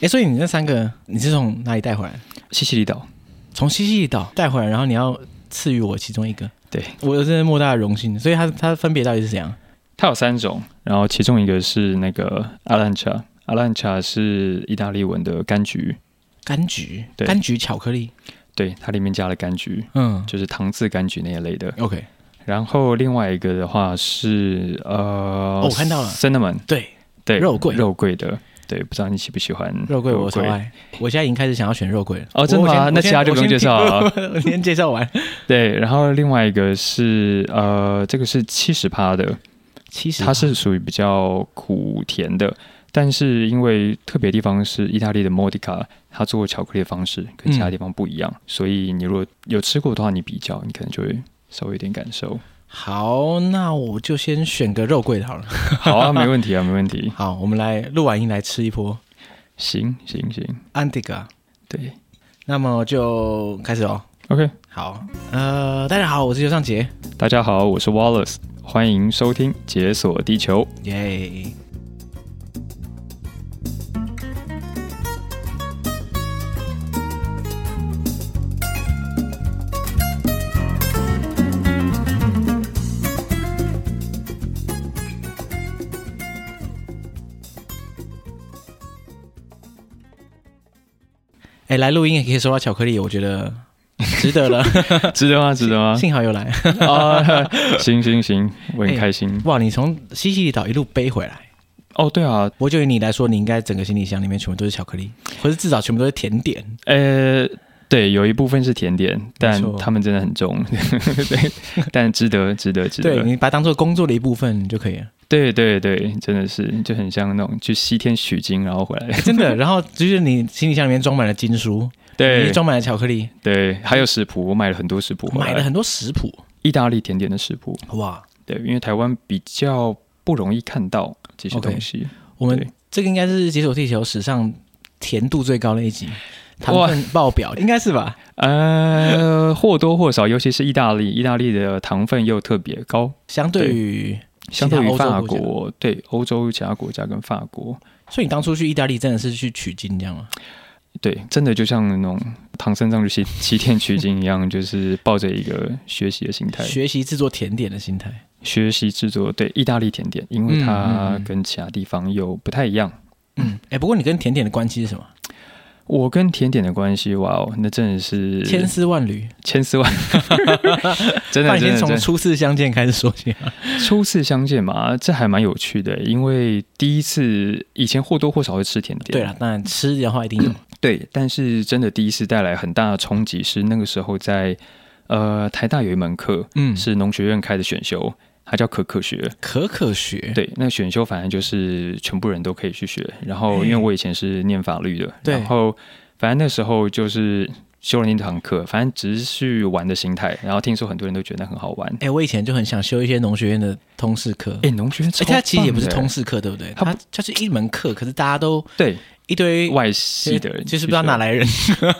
哎，所以你那三个你是从哪里带回来？西西里岛，从西西里岛带回来，然后你要赐予我其中一个。对，我真的莫大的荣幸。所以它它分别到底是怎样？它有三种，然后其中一个是那个阿兰茶，阿兰茶是意大利文的柑橘，柑橘，对，柑橘巧克力，对，它里面加了柑橘，嗯，就是糖渍柑橘那一类的。OK，然后另外一个的话是呃，哦，我看到了，cinnamon，对对，肉桂，肉桂的，对，不知道你喜不喜欢肉桂，我超爱，我现在已经开始想要选肉桂了。哦，真的吗？那其他就不用介绍了，我先介绍完。对，然后另外一个是呃，这个是七十趴的。七十它是属于比较苦甜的，但是因为特别地方是意大利的莫迪卡，它做巧克力的方式跟其他地方不一样，嗯、所以你如果有吃过的话，你比较你可能就会稍微有点感受。好，那我就先选个肉桂的好了。好啊，没问题啊，没问题。好，我们来录完音来吃一波。行行行，安迪哥，对，那么就开始哦。OK，好，呃，大家好，我是尤尚杰。大家好，我是 Wallace。欢迎收听《解锁地球》耶！哎，来录音也可以收到巧克力，我觉得。值得了，值得吗？值得吗？幸好有来 啊！行行行，我很开心。哇，你从西西里岛一路背回来？哦，对啊。不过就以你来说，你应该整个行李箱里面全部都是巧克力，或者至少全部都是甜点。呃，对，有一部分是甜点，但他们真的很重。对，但值得，值得，值得。对，你把它当做工作的一部分就可以了。对对对，真的是就很像那种去西天取经然后回来。真的，然后就是你行李箱里面装满了经书。对，装满了巧克力。对，还有食谱，我买了很多食谱，买了很多食谱，意大利甜点的食谱。哇，对，因为台湾比较不容易看到这些东西。Okay, 我们这个应该是解锁地球史上甜度最高的一集，糖分爆表，应该是吧？呃，或多或少，尤其是意大利，意大利的糖分又特别高，相对于相对于法国，对欧洲其他国家跟法国。所以你当初去意大利真的是去取经，这样吗？对，真的就像那种唐三藏去西西天取经一样，就是抱着一个学习的心态，学习制作甜点的心态，学习制作对意大利甜点，因为它跟其他地方又不太一样。嗯，哎、欸，不过你跟甜点的关系是什么？我跟甜点的关系，哇哦，那真的是千丝万缕，千丝万 真的。先从初次相见开始说起。初次相见嘛，这还蛮有趣的，因为第一次以前或多或少会吃甜点。对了，当然吃的话一定有。对，但是真的第一次带来很大的冲击是那个时候在呃台大有一门课，嗯，是农学院开的选修，它叫可可学。可可学，对，那选修反正就是全部人都可以去学。然后因为我以前是念法律的，然后反正那时候就是修了那堂课，反正只是去玩的心态。然后听说很多人都觉得很好玩。哎，我以前就很想修一些农学院的通识课。哎，农学院，哎，它其实也不是通识课，对不对？它它是一门课，可是大家都对。一堆外系的人，就是不知道哪来人。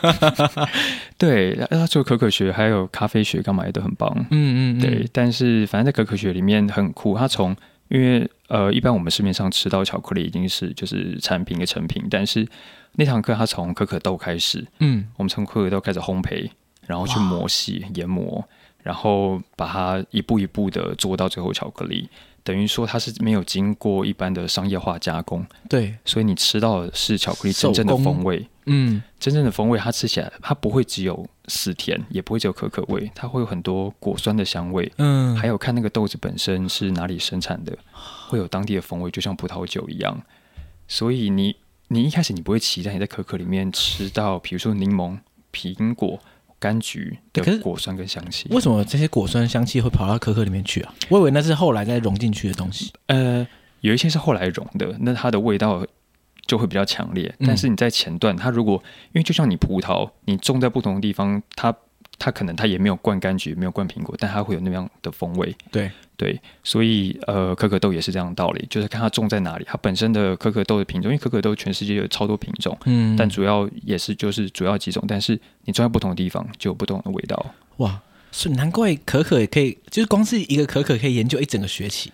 对，他做可可学，还有咖啡学，干嘛也都很棒。嗯，嗯嗯，对。但是反正在可可学里面很酷，他从因为呃，一般我们市面上吃到巧克力已经是就是产品的成品，但是那堂课他从可可豆开始，嗯，我们从可可豆开始烘焙，然后去磨细、研磨，然后把它一步一步的做到最后巧克力。等于说它是没有经过一般的商业化加工，对，所以你吃到的是巧克力真正的风味，嗯，真正的风味，它吃起来它不会只有死甜，也不会只有可可味，它会有很多果酸的香味，嗯，还有看那个豆子本身是哪里生产的，会有当地的风味，就像葡萄酒一样，所以你你一开始你不会期待你在可可里面吃到，比如说柠檬、苹果。柑橘的果酸跟香气，为什么这些果酸香气会跑到可可里面去啊？我以为那是后来再融进去的东西。呃，有一些是后来融的，那它的味道就会比较强烈。但是你在前段，它如果因为就像你葡萄，你种在不同的地方，它。它可能它也没有灌柑橘，没有灌苹果，但它会有那样的风味。对对，所以呃，可可豆也是这样的道理，就是看它种在哪里，它本身的可可豆的品种，因为可可豆全世界有超多品种，嗯，但主要也是就是主要几种，但是你种在不同的地方就有不同的味道。哇，是难怪可可也可以，就是光是一个可可可以研究一整个学期。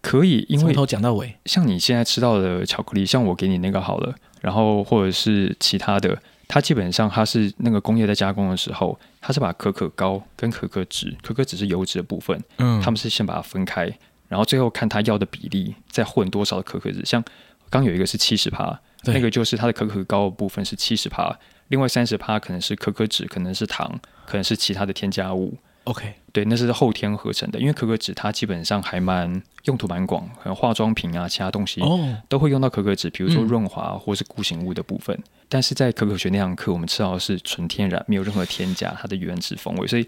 可以，因为从头讲到尾，像你现在吃到的巧克力，像我给你那个好了，然后或者是其他的，它基本上它是那个工业在加工的时候，它是把可可膏跟可可脂，可可脂是油脂的部分，嗯，他们是先把它分开，然后最后看它要的比例，再混多少的可可脂。像刚有一个是七十帕，那个就是它的可可膏的部分是七十帕，另外三十帕可能是可可脂，可能是糖，可能是其他的添加物。OK，对，那是后天合成的，因为可可脂它基本上还蛮用途蛮广，可能化妆品啊，其他东西都会用到可可脂，比如说润滑或是固形物的部分。嗯、但是在可可学那堂课，我们吃到的是纯天然，没有任何添加，它的原汁风味，所以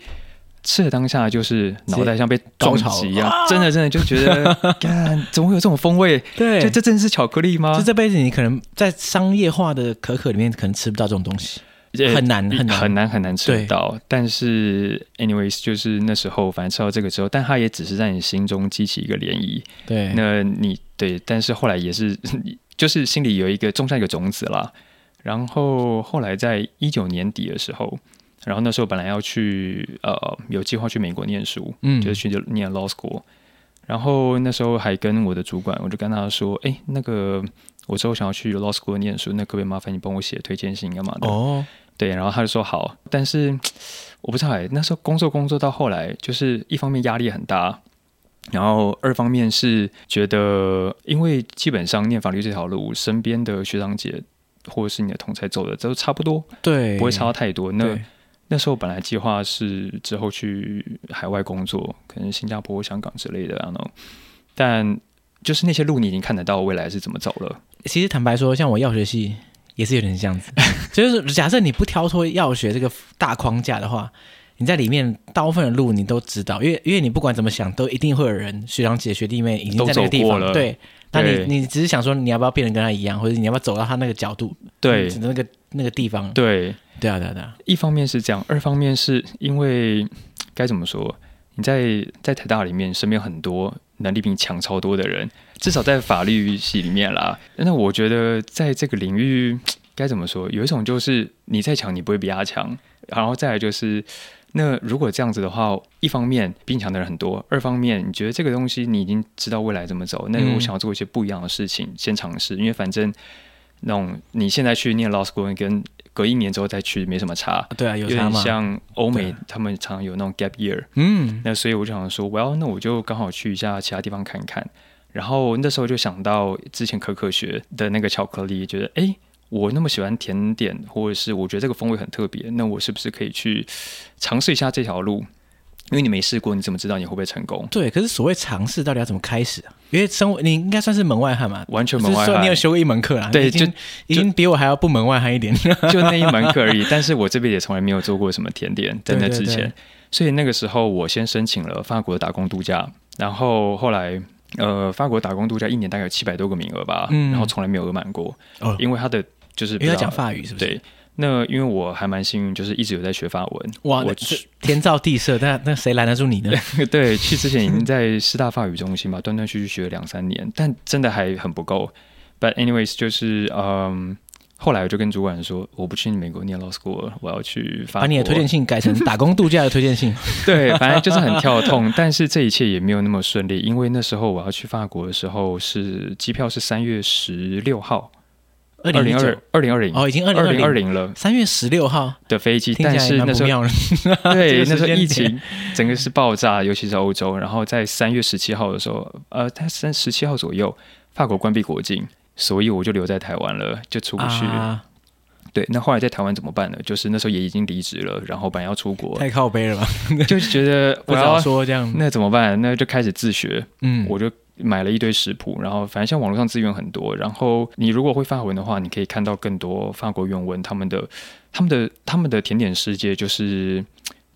吃的当下就是脑袋像被撞击一样，真的真的就觉得，干怎么会有这种风味？对，就这真的是巧克力吗？就这辈子你可能在商业化的可可里面，可能吃不到这种东西。很难很难很难很难吃到，但是 anyways 就是那时候反正吃到这个之后，但它也只是在你心中激起一个涟漪。对，那你对，但是后来也是 就是心里有一个种下一个种子啦。然后后来在一九年底的时候，然后那时候本来要去呃有计划去美国念书，嗯，就是去念 law school。然后那时候还跟我的主管，我就跟他说，哎，那个我之后想要去 law school 念书，那可不可以麻烦你帮我写推荐信干嘛的？哦。对，然后他就说好，但是我不知道哎，那时候工作工作到后来，就是一方面压力很大，然后二方面是觉得，因为基本上念法律这条路，身边的学长姐或者是你的同侪走的都差不多，对，不会差到太多。那那时候本来计划是之后去海外工作，可能新加坡、香港之类的，然后但就是那些路你已经看得到未来是怎么走了。其实坦白说，像我药学系。也是有点这样子，就是假设你不跳脱药学这个大框架的话，你在里面大部分的路你都知道，因为因为你不管怎么想，都一定会有人学长姐学弟妹已经在那个地方了。对，那你你只是想说你要不要变得跟他一样，或者你要不要走到他那个角度？对，那个那个地方。对，对啊，对啊，对啊。一方面是这样，二方面是因为该怎么说？你在在台大里面身边很多能力比你强超多的人。至少在法律系里面啦，那我觉得在这个领域 该怎么说？有一种就是你再强，你不会比他强。然后再来就是，那如果这样子的话，一方面比你强的人很多，二方面你觉得这个东西你已经知道未来怎么走，那我想要做一些不一样的事情，嗯、先尝试。因为反正那种你现在去念 law school 跟隔一年之后再去没什么差。对啊，有差吗？像欧美他们常有那种 gap year，嗯，那所以我就想说，我要那我就刚好去一下其他地方看一看。然后那时候就想到之前可可学的那个巧克力，觉得哎，我那么喜欢甜点，或者是我觉得这个风味很特别，那我是不是可以去尝试一下这条路？因为你没试过，你怎么知道你会不会成功？对，可是所谓尝试到底要怎么开始啊？因为生活你应该算是门外汉嘛，完全门外汉。你有修过一门课啊？对，就已经比我还要不门外汉一点，就那一门课而已。但是我这边也从来没有做过什么甜点，在那之前，对对对，所以那个时候我先申请了法国的打工度假，然后后来。呃，法国打工度假一年大概有七百多个名额吧，嗯、然后从来没有额满过。哦，因为他的就是因为他讲法语，是不是？对。那因为我还蛮幸运，就是一直有在学法文。哇，我天造地设，那那谁拦得住你呢？对，去之前已经在师大法语中心嘛，断断续续学了两三年，但真的还很不够。But anyways，就是嗯。后来我就跟主管说，我不去美国念 law school 了，我要去法国。把你的推荐信改成打工度假的推荐信。对，反正就是很跳痛，但是这一切也没有那么顺利，因为那时候我要去法国的时候是机票是三月十六号，二零二二零。二零哦，已经二零二零。了，三月十六号。的飞机，但是那时候对 那时候疫情整个是爆炸，尤其是欧洲，然后在三月十七号的时候，呃，他三十七号左右，法国关闭国境。所以我就留在台湾了，就出不去。啊、对，那后来在台湾怎么办呢？就是那时候也已经离职了，然后本来要出国，太靠背了吧？就觉得 我要说这样，那怎么办？那就开始自学。嗯，我就买了一堆食谱，然后反正像网络上资源很多。然后你如果会法文的话，你可以看到更多法国原文，他们的、他们的、他们的甜点世界就是。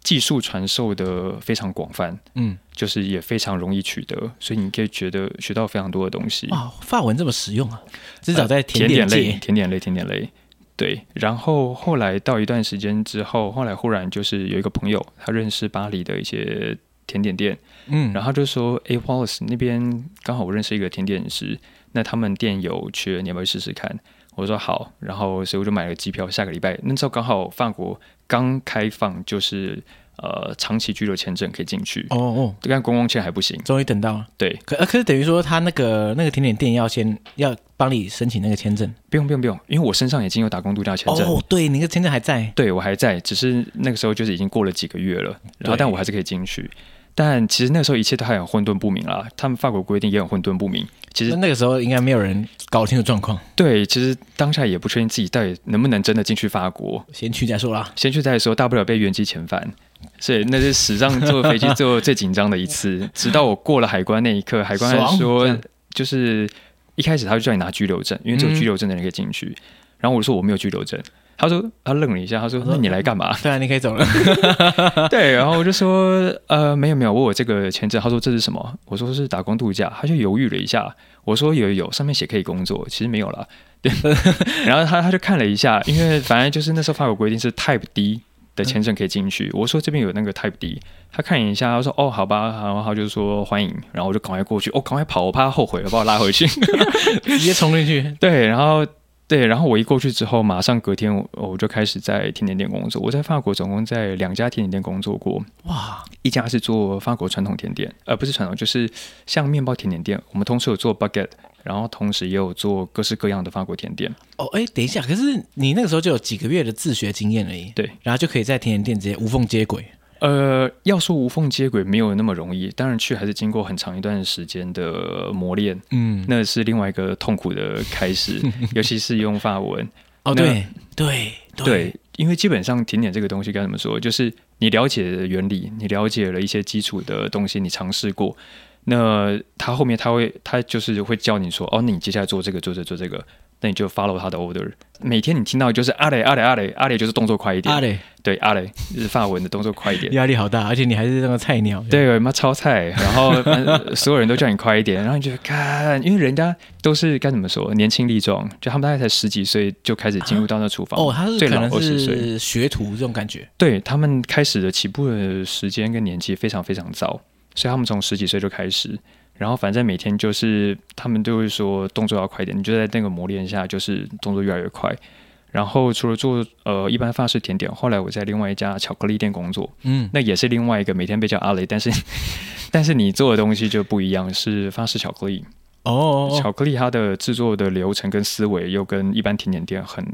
技术传授的非常广泛，嗯，就是也非常容易取得，所以你可以觉得学到非常多的东西。哇，法文这么实用啊！至少在甜点类、呃、甜点类、甜点类，对。然后后来到一段时间之后，后来忽然就是有一个朋友，他认识巴黎的一些甜点店，嗯，然后他就说：“哎，Wallace 那边刚好我认识一个甜点师，那他们店有缺，你要不要试试看？”我说好，然后所以我就买了机票，下个礼拜那时候刚好法国刚开放，就是呃长期居留签证可以进去。哦哦，但观光签还不行。终于等到了。对，可可是等于说他那个那个甜点店要先要帮你申请那个签证。不用不用不用，因为我身上已经有打工度假签证。哦，对，你那个签证还在。对，我还在，只是那个时候就是已经过了几个月了，然后但我还是可以进去。但其实那个时候一切都还很混沌不明啦，他们法国规定也很混沌不明。其实那个时候应该没有人搞清楚状况。对，其实当下也不确定自己到底能不能真的进去法国。先去再说啦，先去再说，大不了被原机遣返。所以那是史上坐飞机坐最紧张的一次。直到我过了海关那一刻，海关还说，就是一开始他就叫你拿居留证，因为只有居留证的人可以进去。然后我就说我没有居留证。他说他愣了一下，他说：“那你来干嘛？” 对啊，你可以走了。对，然后我就说：“呃，没有没有，我有这个签证。”他说：“这是什么？”我说：“是打工度假。”他就犹豫了一下。我说：“有有，上面写可以工作，其实没有啦。”对。然后他他就看了一下，因为反正就是那时候法国规定是 Type D 的签证可以进去。我说：“这边有那个 Type D。”他看了一下，他说：“哦，好吧。”然后他就说：“欢迎。”然后我就赶快过去，哦，赶快跑，我怕他后悔，把我拉回去，直接冲进去。对，然后。对，然后我一过去之后，马上隔天我我就开始在甜点店工作。我在法国总共在两家甜点店工作过。哇，一家是做法国传统甜点，呃、不是传统，就是像面包甜点店。我们同时有做 baguette，然后同时也有做各式各样的法国甜点。哦，哎，等一下，可是你那个时候就有几个月的自学经验而已。对，然后就可以在甜点店直接无缝接轨。呃，要说无缝接轨没有那么容易，当然去还是经过很长一段时间的磨练，嗯，那是另外一个痛苦的开始，尤其是用法文。哦，对对对，因为基本上甜点这个东西该怎么说，就是你了解的原理，你了解了一些基础的东西，你尝试过，那他后面他会他就是会教你说，哦，那你接下来做这个，做这个，做这个。那你就 follow 他的 order。每天你听到就是阿雷阿雷阿雷阿雷，就是动作快一点。阿雷对阿雷就是法文的动作快一点。压力好大，而且你还是那个菜鸟。对，妈超菜，然后所有人都叫你快一点，然后你就看，因为人家都是该怎么说，年轻力壮，就他们大概才十几岁就开始进入到那厨房。哦，他是可能是学徒这种感觉。对，他们开始的起步的时间跟年纪非常非常早，所以他们从十几岁就开始。然后反正每天就是他们都会说动作要快一点，你就在那个磨练下，就是动作越来越快。然后除了做呃一般法式甜点，后来我在另外一家巧克力店工作，嗯，那也是另外一个每天被叫阿雷，但是但是你做的东西就不一样，是法式巧克力哦，巧克力它的制作的流程跟思维又跟一般甜点店很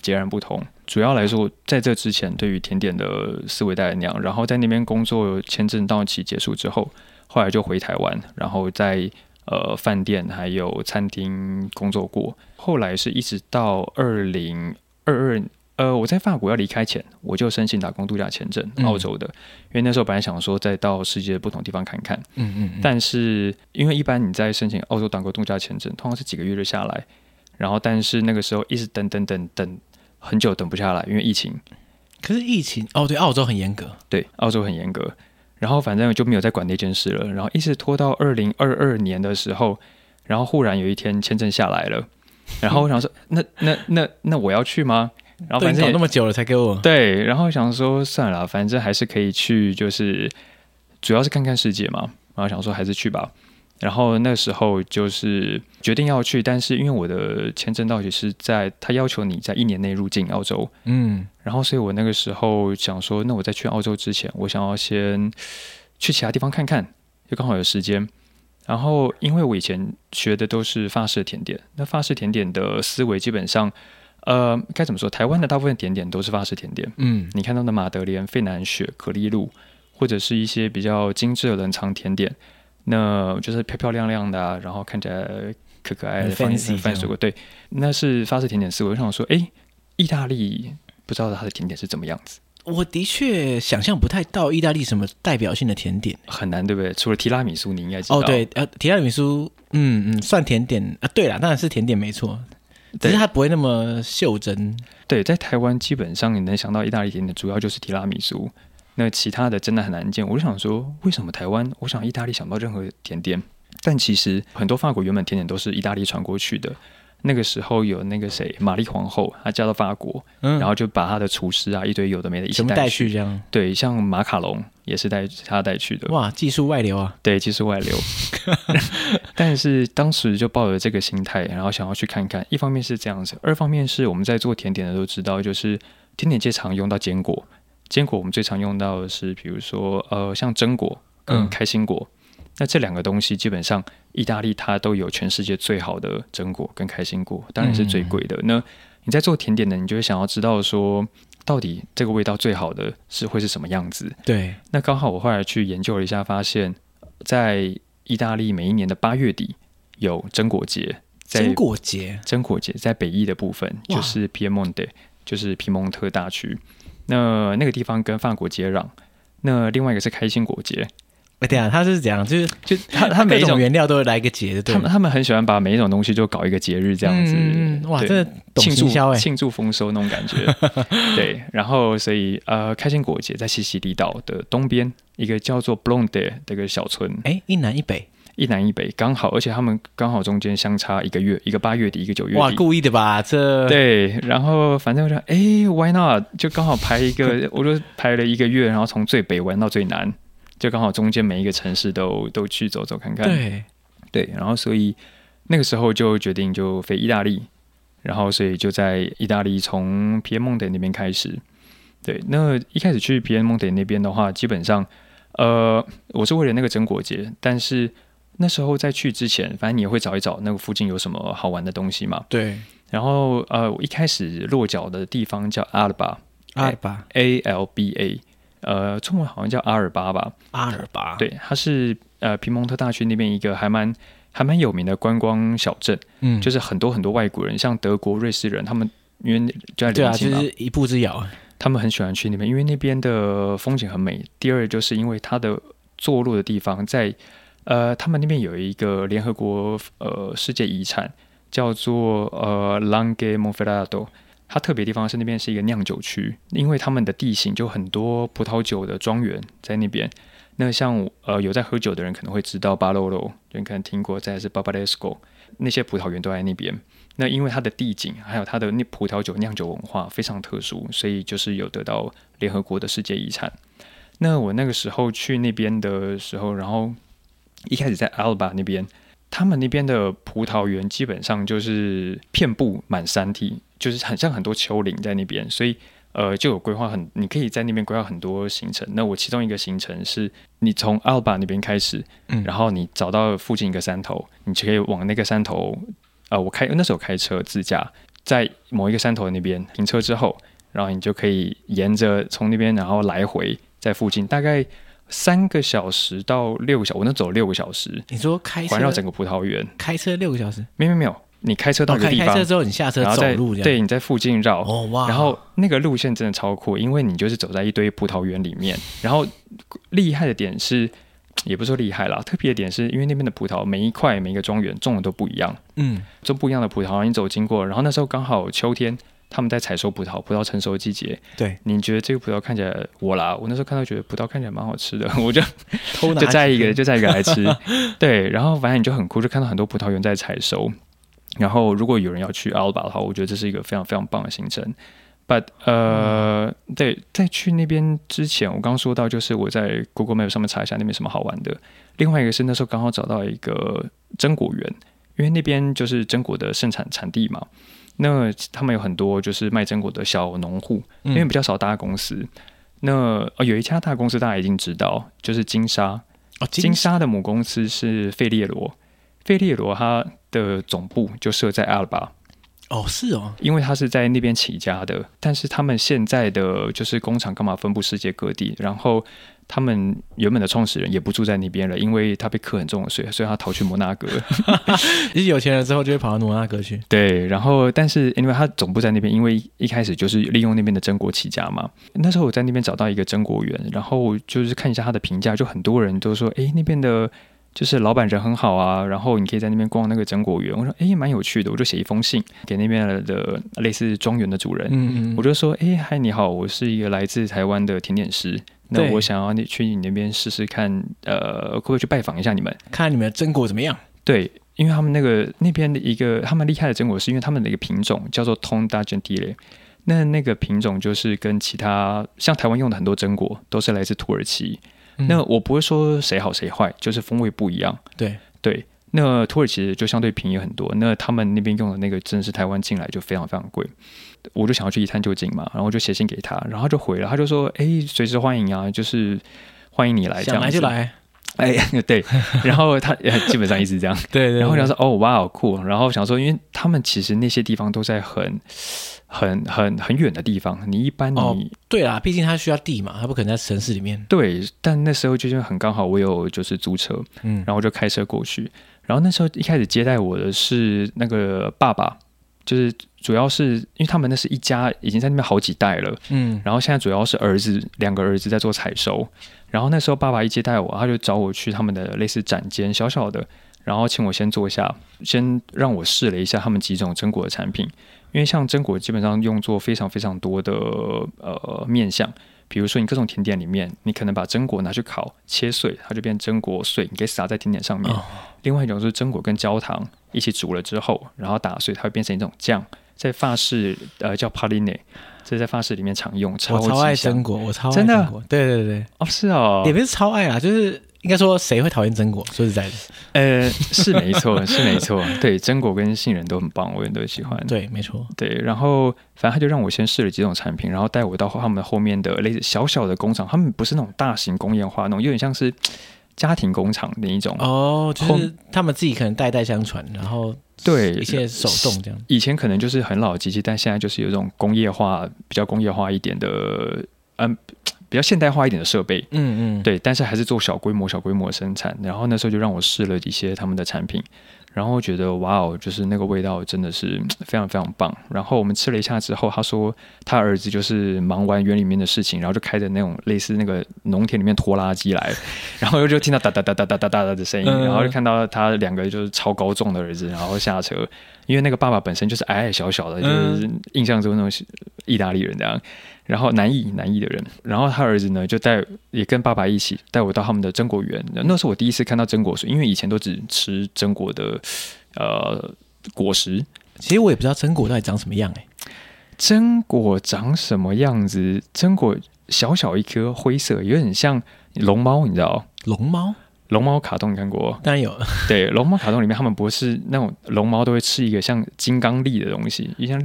截然不同。主要来说，在这之前对于甜点的思维带那样，然后在那边工作签证到期结束之后。后来就回台湾，然后在呃饭店还有餐厅工作过。后来是一直到二零二二，呃，我在法国要离开前，我就申请打工度假签证，澳洲的。嗯、因为那时候本来想说再到世界不同地方看看，嗯嗯，嗯。但是因为一般你在申请澳洲打工度假签证，通常是几个月就下来。然后但是那个时候一直等等等等很久等不下来，因为疫情。可是疫情哦，对，澳洲很严格，对，澳洲很严格。然后反正就没有再管那件事了，然后一直拖到二零二二年的时候，然后忽然有一天签证下来了，然后我想说，那 那那那我要去吗？然后反正搞那么久了才给我。对，然后想说算了，反正还是可以去，就是主要是看看世界嘛，然后想说还是去吧。然后那时候就是决定要去，但是因为我的签证到期是在他要求你在一年内入境澳洲，嗯，然后所以我那个时候想说，那我在去澳洲之前，我想要先去其他地方看看，就刚好有时间。然后因为我以前学的都是法式甜点，那法式甜点的思维基本上，呃，该怎么说？台湾的大部分甜点都是法式甜点，嗯，你看到的马德莲、费南雪、可丽露，或者是一些比较精致的冷藏甜点。那就是漂漂亮亮的，啊，然后看起来可可爱爱的，番番水果。对，那是法式甜点思维。我想说，哎，意大利不知道它的甜点是怎么样子。我的确想象不太到意大利什么代表性的甜点，很难，对不对？除了提拉米苏，你应该知道。哦，对，呃，提拉米苏，嗯嗯，算甜点啊。对了，当然是甜点没错，只是它不会那么袖珍。对，在台湾基本上你能想到意大利甜点，主要就是提拉米苏。那其他的真的很难见，我就想说，为什么台湾？我想意大利想不到任何甜点，但其实很多法国原本甜点都是意大利传过去的。那个时候有那个谁，玛丽皇后，她嫁到法国，嗯，然后就把她的厨师啊，一堆有的没的一起带去，这样。对，像马卡龙也是带她带去的。哇，技术外流啊！对，技术外流。但是当时就抱着这个心态，然后想要去看看。一方面是这样子，二方面是我们在做甜点的都知道，就是甜点界常用到坚果。坚果我们最常用到的是，比如说呃，像榛果跟开心果。嗯、那这两个东西基本上，意大利它都有全世界最好的榛果跟开心果，当然是最贵的。嗯、那你在做甜点的，你就会想要知道说，到底这个味道最好的是会是什么样子？对。那刚好我后来去研究了一下，发现，在意大利每一年的八月底有榛果节。榛果节，榛果节在北意的部分，就是 Piemonte，就是皮蒙特大区。那那个地方跟法国接壤。那另外一个是开心果节。哎，对啊，他是这样，就是就他他每一种原料都会来一个节的，对。他们他们很喜欢把每一种东西就搞一个节日这样子。嗯，哇，这庆祝庆祝丰收那种感觉。对，然后所以呃，开心果节在西西里岛的东边一个叫做 Blonde 的一个小村。哎，一南一北。一南一北刚好，而且他们刚好中间相差一个月，一个八月底，一个九月底。哇，故意的吧？这对，然后反正我就哎，Why not？就刚好排一个，我就排了一个月，然后从最北玩到最南，就刚好中间每一个城市都都去走走看看。对对，然后所以那个时候就决定就飞意大利，然后所以就在意大利从皮埃蒙特那边开始。对，那一开始去皮埃蒙特那边的话，基本上呃，我是为了那个榛果节，但是。那时候在去之前，反正你也会找一找那个附近有什么好玩的东西嘛。对。然后呃，我一开始落脚的地方叫阿尔巴，阿尔巴 A L B A，呃，中文好像叫阿尔巴吧。阿尔巴。对，它是呃皮蒙特大区那边一个还蛮还蛮有名的观光小镇。嗯。就是很多很多外国人，像德国、瑞士人，他们因为就在对啊，就是一步之遥。他们很喜欢去那边，因为那边的风景很美。第二，就是因为它的坐落的地方在。呃，他们那边有一个联合国呃世界遗产，叫做呃 Langhe Monferrato。它特别地方是那边是一个酿酒区，因为他们的地形就很多葡萄酒的庄园在那边。那像呃有在喝酒的人可能会知道巴洛洛，人可能听过，再是 Barbaresco，那些葡萄园都在那边。那因为它的地景还有它的那葡萄酒酿酒文化非常特殊，所以就是有得到联合国的世界遗产。那我那个时候去那边的时候，然后。一开始在阿尔巴那边，他们那边的葡萄园基本上就是遍布满山地，就是很像很多丘陵在那边，所以呃就有规划很，你可以在那边规划很多行程。那我其中一个行程是，你从阿尔巴那边开始，嗯，然后你找到附近一个山头，你就可以往那个山头，呃，我开那时候开车自驾，在某一个山头那边停车之后，然后你就可以沿着从那边然后来回在附近大概。三个小时到六个小时，我能走六个小时。你说开车环绕整个葡萄园，开车六个小时？没有没有，你开车到一个地方，开车之后你下车走路这样，对，你在附近绕。哦哇！然后那个路线真的超酷，因为你就是走在一堆葡萄园里面。然后厉害的点是，也不是说厉害啦，特别的点是因为那边的葡萄每一块每一个庄园种的都不一样，嗯，种不一样的葡萄，你走经过，然后那时候刚好秋天。他们在采收葡萄，葡萄成熟的季节。对，你觉得这个葡萄看起来，我啦，我那时候看到觉得葡萄看起来蛮好吃的，我就偷拿就摘一个，就摘一个来吃。对，然后反正你就很酷，就看到很多葡萄园在采收。然后如果有人要去阿尔巴的话，我觉得这是一个非常非常棒的行程。But 呃，嗯、对，在去那边之前，我刚刚说到，就是我在 Google Map 上面查一下那边什么好玩的。另外一个是那时候刚好找到一个榛果园，因为那边就是榛果的盛产产地嘛。那他们有很多就是卖榛果的小农户，因为比较少大公司。嗯、那哦有一家大公司大家已经知道，就是金沙。哦，金沙的母公司是费列罗，费列罗它的总部就设在阿尔巴。哦，是哦，因为他是在那边起家的，但是他们现在的就是工厂干嘛分布世界各地，然后。他们原本的创始人也不住在那边了，因为他被课很重的税，所以他逃去摩纳哥。其实有钱了之后就会跑到摩纳哥去。对，然后但是因为他总部在那边，因为一开始就是利用那边的榛果起家嘛。那时候我在那边找到一个榛果园，然后就是看一下他的评价，就很多人都说，哎，那边的就是老板人很好啊，然后你可以在那边逛那个榛果园。我说，哎，蛮有趣的，我就写一封信给那边的类似庄园的主人，嗯嗯，我就说，哎，嗨，你好，我是一个来自台湾的甜点师。那我想要你去你那边试试看，呃，会不会去拜访一下你们，看你们的榛果怎么样？对，因为他们那个那边的一个他们厉害的榛果，是因为他们的一个品种叫做 Tonda Gentile。那那个品种就是跟其他像台湾用的很多榛果都是来自土耳其。嗯、那我不会说谁好谁坏，就是风味不一样。对对，那土耳其就相对便宜很多。那他们那边用的那个真的是台湾进来就非常非常贵。我就想要去一探究竟嘛，然后就写信给他，然后他就回了，他就说：“哎，随时欢迎啊，就是欢迎你来，这样子。”想来就来。哎，对，然后他基本上一直这样，对，对对。然后想说：“哦，哇，好酷。”然后想说，因为他们其实那些地方都在很、很、很、很远的地方，你一般你、哦、对啊，毕竟他需要地嘛，他不可能在城市里面。对，但那时候就是很刚好，我有就是租车，嗯，然后就开车过去。然后那时候一开始接待我的是那个爸爸。就是主要是因为他们那是一家已经在那边好几代了，嗯，然后现在主要是儿子两个儿子在做采收，然后那时候爸爸一接待我，他就找我去他们的类似展间小小的，然后请我先坐下，先让我试了一下他们几种榛果的产品，因为像榛果基本上用作非常非常多的呃面相。比如说，你各种甜点里面，你可能把榛果拿去烤，切碎，它就变榛果碎，你可以撒在甜点上面。哦、另外一种是榛果跟焦糖一起煮了之后，然后打碎，它会变成一种酱，在法式呃叫 praline，这在法式里面常用。超我超爱榛果，我超爱榛果，对对对，哦是哦，也不是超爱啊，就是。应该说，谁会讨厌榛果？说实在的，呃，是没错，是没错。对，榛果跟杏仁都很棒，我也都喜欢。对，没错。对，然后反正他就让我先试了几种产品，然后带我到他们后面的类似小小的工厂，他们不是那种大型工业化那种，有点像是家庭工厂的一种。哦，就是他们自己可能代代相传，然后对一些手动这样。以前可能就是很老的机器，但现在就是有一种工业化，比较工业化一点的，嗯。比较现代化一点的设备，嗯嗯，对，但是还是做小规模、小规模的生产。然后那时候就让我试了一些他们的产品，然后觉得哇哦，就是那个味道真的是 非常非常棒。然后我们吃了一下之后，他说他儿子就是忙完园里面的事情，然后就开着那种类似那个农田里面拖拉机来，然后又就听到哒哒哒哒哒哒哒的声音，然后就看到他两个就是超高壮的儿子，然后下车，因为那个爸爸本身就是矮矮小小的，就是印象中那种意大利人这样。然后南裔南裔的人，然后他儿子呢就带也跟爸爸一起带我到他们的榛果园，那是我第一次看到榛果树，因为以前都只吃榛果的呃果实。其实我也不知道榛果到底长什么样哎，榛果长什么样子？榛果小小一颗灰色，有点像龙猫，你知道？龙猫？龙猫卡通你看过？当然有。对，龙猫卡通里面他们不是那种龙猫都会吃一个像金刚粒的东西，一像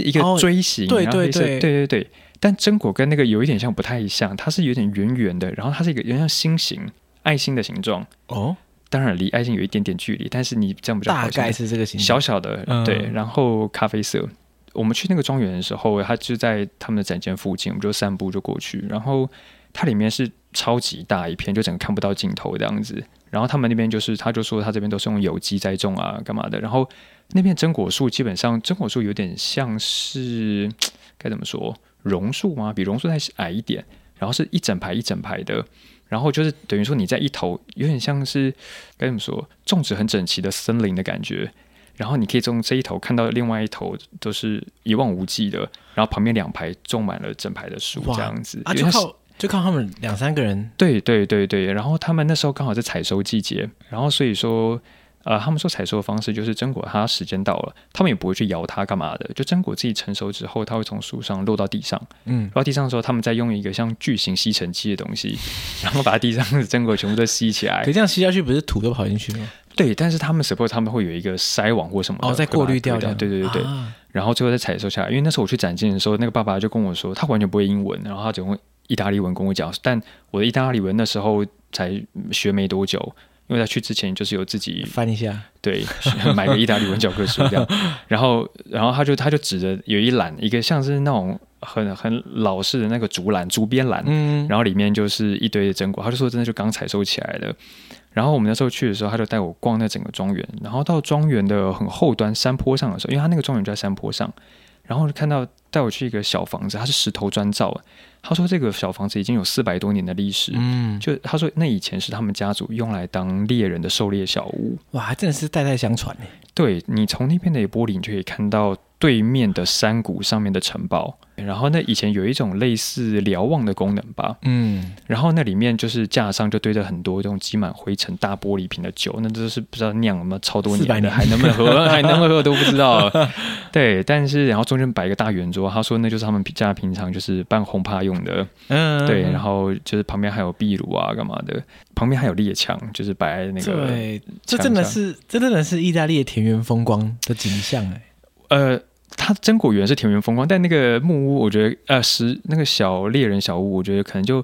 粒。是一个锥形，对对对对对对，但榛果跟那个有一点像，不太像，它是有点圆圆的，然后它是一个有点像心形、爱心的形状。哦，当然离爱心有一点点距离，但是你这样比较大概是这个形，小小的，对。然后咖啡色，我们去那个庄园的时候，它就在他们的展间附近，我们就散步就过去，然后它里面是超级大一片，就整个看不到尽头这样子。然后他们那边就是，他就说他这边都是用有机栽种啊，干嘛的，然后。那片榛果树基本上，榛果树有点像是该怎么说，榕树吗？比榕树再矮一点，然后是一整排一整排的，然后就是等于说你在一头，有点像是该怎么说，种植很整齐的森林的感觉。然后你可以从这一头看到另外一头都是一望无际的，然后旁边两排种满了整排的树，这样子。啊，就靠就靠他们两三个人。对对对对，然后他们那时候刚好是采收季节，然后所以说。呃，他们说采收的方式就是榛果，它时间到了，他们也不会去摇它干嘛的，就榛果自己成熟之后，它会从树上落到地上，嗯，落到地上的时候，他们再用一个像巨型吸尘器的东西，然后把地上的榛果全部都吸起来。可这样吸下去，不是土都跑进去吗？对，但是他们 suppose 他们会有一个筛网或什么的，哦，再过滤掉，掉，对对对对，啊、然后最后再采收下来。因为那时候我去展厅的时候，那个爸爸就跟我说，他完全不会英文，然后他只会意大利文跟我讲，但我的意大利文那时候才学没多久。因为他去之前就是有自己翻一下，对，买个意大利文教科书这样，然后，然后他就他就指着有一栏，一个像是那种很很老式的那个竹篮，竹编篮，嗯，然后里面就是一堆的榛果，他就说真的就刚采收起来的。然后我们那时候去的时候，他就带我逛那整个庄园，然后到庄园的很后端山坡上的时候，因为他那个庄园就在山坡上，然后就看到带我去一个小房子，它是石头砖造的。他说：“这个小房子已经有四百多年的历史。嗯，就他说，那以前是他们家族用来当猎人的狩猎小屋。哇，真的是代代相传呢。对，你从那边的玻璃，你就可以看到对面的山谷上面的城堡，然后那以前有一种类似瞭望的功能吧，嗯，然后那里面就是架上就堆着很多这种积满灰尘大玻璃瓶的酒，那都是不知道酿了么超多年的，还能不能喝，还能不能喝都不知道。对，但是然后中间摆一个大圆桌，他说那就是他们家平常就是办轰趴用的，嗯，对，然后就是旁边还有壁炉啊，干嘛的，旁边还有猎枪，就是摆在那个，对，这真的是，这真的是意大利的田园风光的景象哎，呃。它真果园是田园风光，但那个木屋，我觉得呃，是那个小猎人小屋，我觉得可能就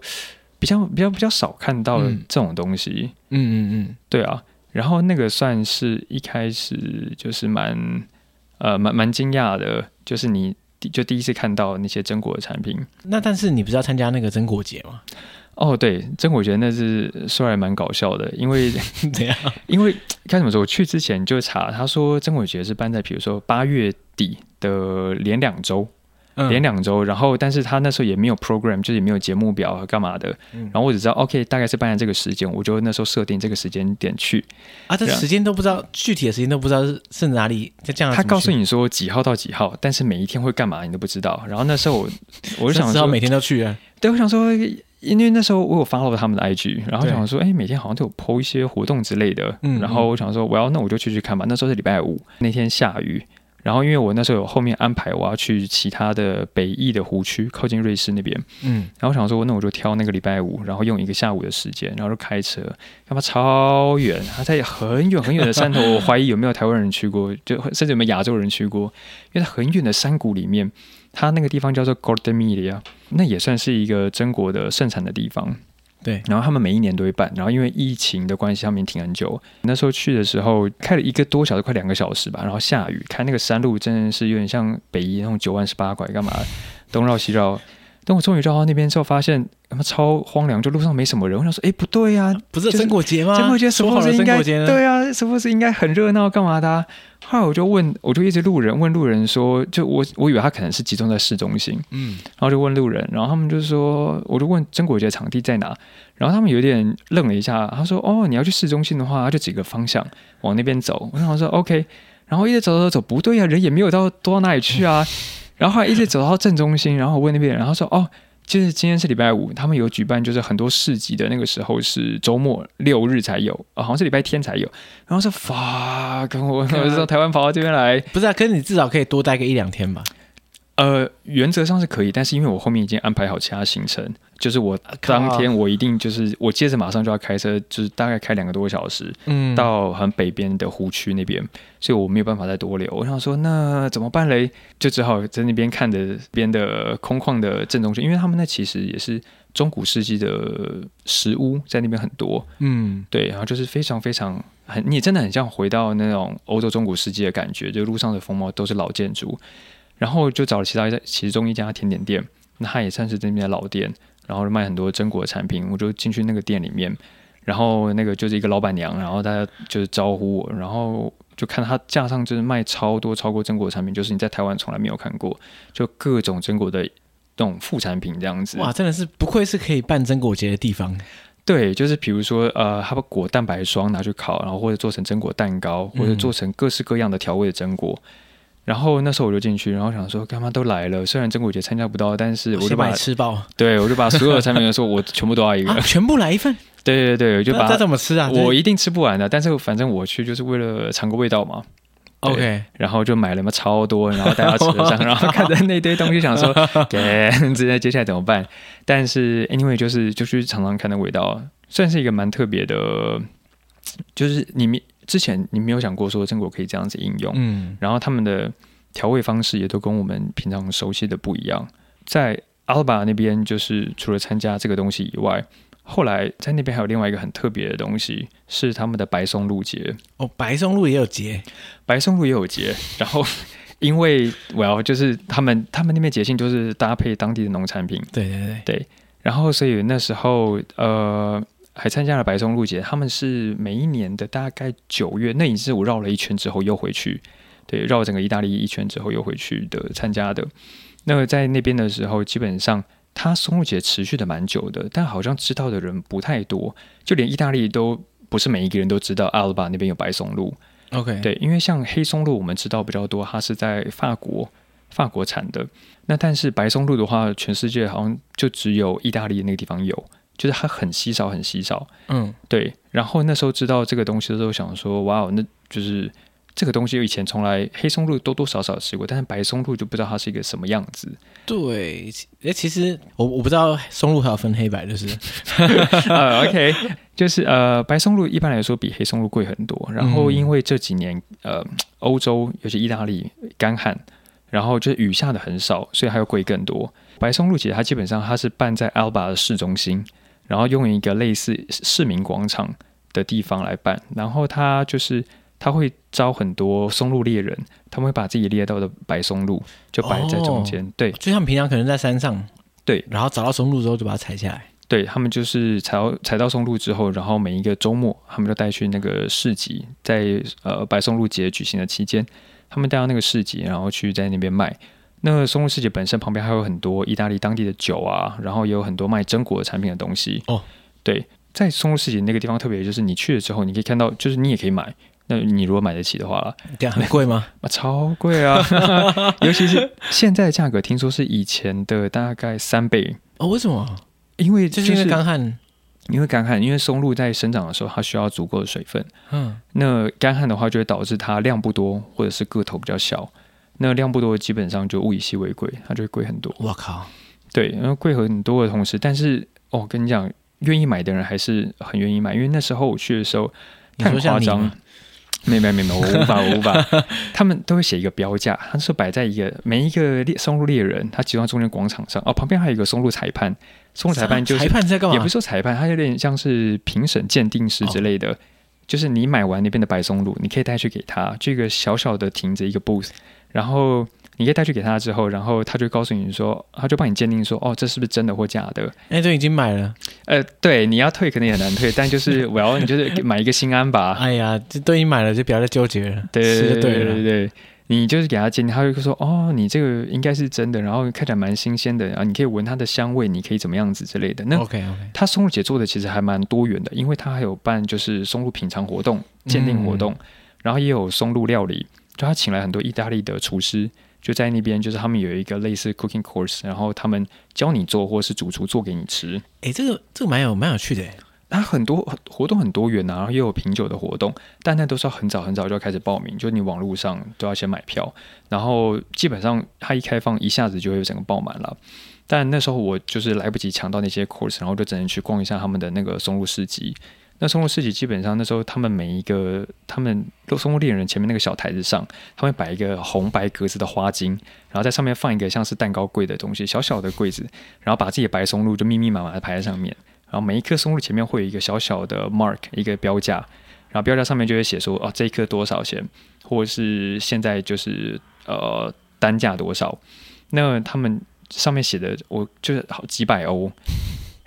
比较比较比较少看到这种东西。嗯嗯嗯，对啊。然后那个算是一开始就是蛮呃蛮蛮惊讶的，就是你就第一次看到那些榛果的产品。那但是你不是要参加那个榛果节吗？哦，对，榛果节那是说来蛮搞笑的，因为 怎样？因为该怎么说？我去之前就查，他说榛果节是办在比如说八月底的连两周，嗯、连两周。然后，但是他那时候也没有 program，就是也没有节目表和干嘛的。嗯、然后我只知道，OK，大概是办在这个时间，我就那时候设定这个时间点去。啊，这时间都不知道，具体的时间都不知道是是哪里。就这样，他告诉你说几号到几号，但是每一天会干嘛你都不知道。然后那时候我我就想说，每天都去啊？对，我想说。因为那时候我有 follow 他们的 IG，然后想说，哎对，每天好像都有 po 一些活动之类的。嗯，然后我想说，我要那我就去去看吧。那时候是礼拜五，那天下雨。然后因为我那时候有后面安排，我要去其他的北翼的湖区，靠近瑞士那边。嗯，然后我想说，那我就挑那个礼拜五，然后用一个下午的时间，然后就开车，他妈超远，他在很远很远的山头。我怀疑有没有台湾人去过，就甚至有没有亚洲人去过，因为它很远的山谷里面。它那个地方叫做 Corte Emilia，那也算是一个真果的盛产的地方。对，然后他们每一年都会办，然后因为疫情的关系，他们停很久。那时候去的时候，开了一个多小时，快两个小时吧，然后下雨，开那个山路真的是有点像北一那种九弯十八拐，干嘛东绕西绕。等我终于绕到那边之后，发现他妈超荒凉，就路上没什么人。我想说，哎，不对呀、啊，不是真果节吗？真果节是不是应该对啊？是不是应该很热闹？干嘛的、啊？后来我就问，我就一直路人问路人说，就我我以为他可能是集中在市中心，嗯，然后就问路人，然后他们就说，我就问真果节场地在哪？然后他们有点愣了一下，他说，哦，你要去市中心的话，就几个方向往那边走。我想说 OK，然后一直走走走，不对呀、啊，人也没有到多到哪里去啊。然后后来一直走到正中心，然后我问那边人，然后说哦，就是今天是礼拜五，他们有举办，就是很多市集的那个时候是周末六日才有，哦，好像是礼拜天才有。然后说 fuck，我我是从台湾跑到这边来，不是啊？可是你至少可以多待个一两天吧？呃，原则上是可以，但是因为我后面已经安排好其他行程，就是我当天我一定就是我接着马上就要开车，就是大概开两个多小时，嗯，到很北边的湖区那边，所以我没有办法再多留。我想说，那怎么办嘞？就只好在那边看着边的空旷的正中心，因为他们那其实也是中古世纪的石屋，在那边很多，嗯，对，然后就是非常非常很，你也真的很像回到那种欧洲中古世纪的感觉，就路上的风貌都是老建筑。然后就找了其他一其中一家甜点店，那他也算是这边的老店，然后卖很多榛果的产品。我就进去那个店里面，然后那个就是一个老板娘，然后大家就是招呼我，然后就看他架上就是卖超多超过榛果的产品，就是你在台湾从来没有看过，就各种榛果的那种副产品这样子。哇，真的是不愧是可以办榛果节的地方。对，就是比如说呃，他把果蛋白霜拿去烤，然后或者做成榛果蛋糕，或者做成各式各样的调味的榛果。嗯然后那时候我就进去，然后想说干嘛都来了，虽然真果节参加不到，但是我就把吃爆。对，我就把所有的产品都说，我全部都要一个，啊、全部来一份。对对对，我就把这怎么吃啊？我一定吃不完的，但是反正我去就是为了尝个味道嘛。OK，然后就买了嘛超多，然后带到车上，然后看着那堆东西，想说，对，直接接下来怎么办？但是 anyway 就是就去尝尝看那味道，算是一个蛮特别的，就是你们。之前你没有想过说真果可以这样子应用，嗯，然后他们的调味方式也都跟我们平常熟悉的不一样。在阿拉巴那边，就是除了参加这个东西以外，后来在那边还有另外一个很特别的东西，是他们的白松露节。哦，白松露也有节，白松露也有节。然后因为我要就是他们他们那边节庆就是搭配当地的农产品，对对对对。然后所以那时候呃。还参加了白松露节，他们是每一年的大概九月，那也是我绕了一圈之后又回去，对，绕整个意大利一圈之后又回去的参加的。那么在那边的时候，基本上它松露节持续的蛮久的，但好像知道的人不太多，就连意大利都不是每一个人都知道阿尔巴那边有白松露。OK，对，因为像黑松露，我们知道比较多，它是在法国法国产的。那但是白松露的话，全世界好像就只有意大利那个地方有，就是它很稀少，很稀少。嗯，对。然后那时候知道这个东西的时候，想说哇哦，那就是。这个东西我以前从来黑松露多多少少吃过，但是白松露就不知道它是一个什么样子。对，哎，其实我我不知道松露还有分黑白，就是呃，OK，就是呃，白松露一般来说比黑松露贵很多。然后因为这几年呃，欧洲尤其意大利干旱，然后就是雨下的很少，所以它要贵更多。白松露其实它基本上它是办在 Alba 的市中心，然后用一个类似市民广场的地方来办，然后他就是。他会招很多松露猎人，他们会把自己猎到的白松露就摆在中间，哦、对，就像平常可能在山上，对，然后找到松露之后就把它采下来，对，他们就是采到采到松露之后，然后每一个周末他们就带去那个市集，在呃白松露节举行的期间，他们带到那个市集，然后去在那边卖。那个松露世界本身旁边还有很多意大利当地的酒啊，然后也有很多卖榛果产品的东西哦，对，在松露世界那个地方特别就是你去了之后，你可以看到，就是你也可以买。那你如果买得起的话，这样很贵吗？啊，超贵啊！尤其是现在的价格，听说是以前的大概三倍哦。为什么？因为就是因为干旱，因为干旱，因为松露在生长的时候，它需要足够的水分。嗯，那干旱的话，就会导致它量不多，或者是个头比较小。那量不多，基本上就物以稀为贵，它就会贵很多。我靠！对，然后贵很多的同时，但是哦，跟你讲，愿意买的人还是很愿意买，因为那时候我去的时候，太夸张。没没没没，我无法我 无法。他们都会写一个标价，他是摆在一个每一个猎松露猎人，他集中中间广场上哦，旁边还有一个松露裁判，松露裁判就是裁判在干嘛？也不是说裁判，他有点像是评审鉴定师之类的。哦、就是你买完那边的白松露，你可以带去给他，这个小小的亭子一个 booth，然后。你可以带去给他之后，然后他就告诉你说，他就帮你鉴定说，哦，这是不是真的或假的？哎，都已经买了。呃，对，你要退肯定也很难退，但就是我要你就是买一个心安吧。哎呀，这都已经买了，就不要再纠结了。对对对对对对，你就是给他鉴定，他会说，哦，你这个应该是真的，然后看起来蛮新鲜的，然后你可以闻它的香味，你可以怎么样子之类的。那 OK OK，他松露姐做的其实还蛮多元的，因为他还有办就是松露品尝活动、鉴定活动，嗯、然后也有松露料理，就他请来很多意大利的厨师。就在那边，就是他们有一个类似 cooking course，然后他们教你做，或是主厨做给你吃。哎，这个这个蛮有蛮有趣的。它很多活动很多元啊，然后又有品酒的活动，但那都是要很早很早就要开始报名，就你网络上都要先买票，然后基本上它一开放一下子就会有整个爆满了。但那时候我就是来不及抢到那些 course，然后就只能去逛一下他们的那个松露市集。那松露市集基本上那时候，他们每一个他们都松露猎人前面那个小台子上，他会摆一个红白格子的花巾，然后在上面放一个像是蛋糕柜的东西，小小的柜子，然后把自己的白松露就密密麻麻的排在上面，然后每一颗松露前面会有一个小小的 mark，一个标价，然后标价上面就会写说哦，这一颗多少钱，或者是现在就是呃单价多少，那他们上面写的我就是好几百欧。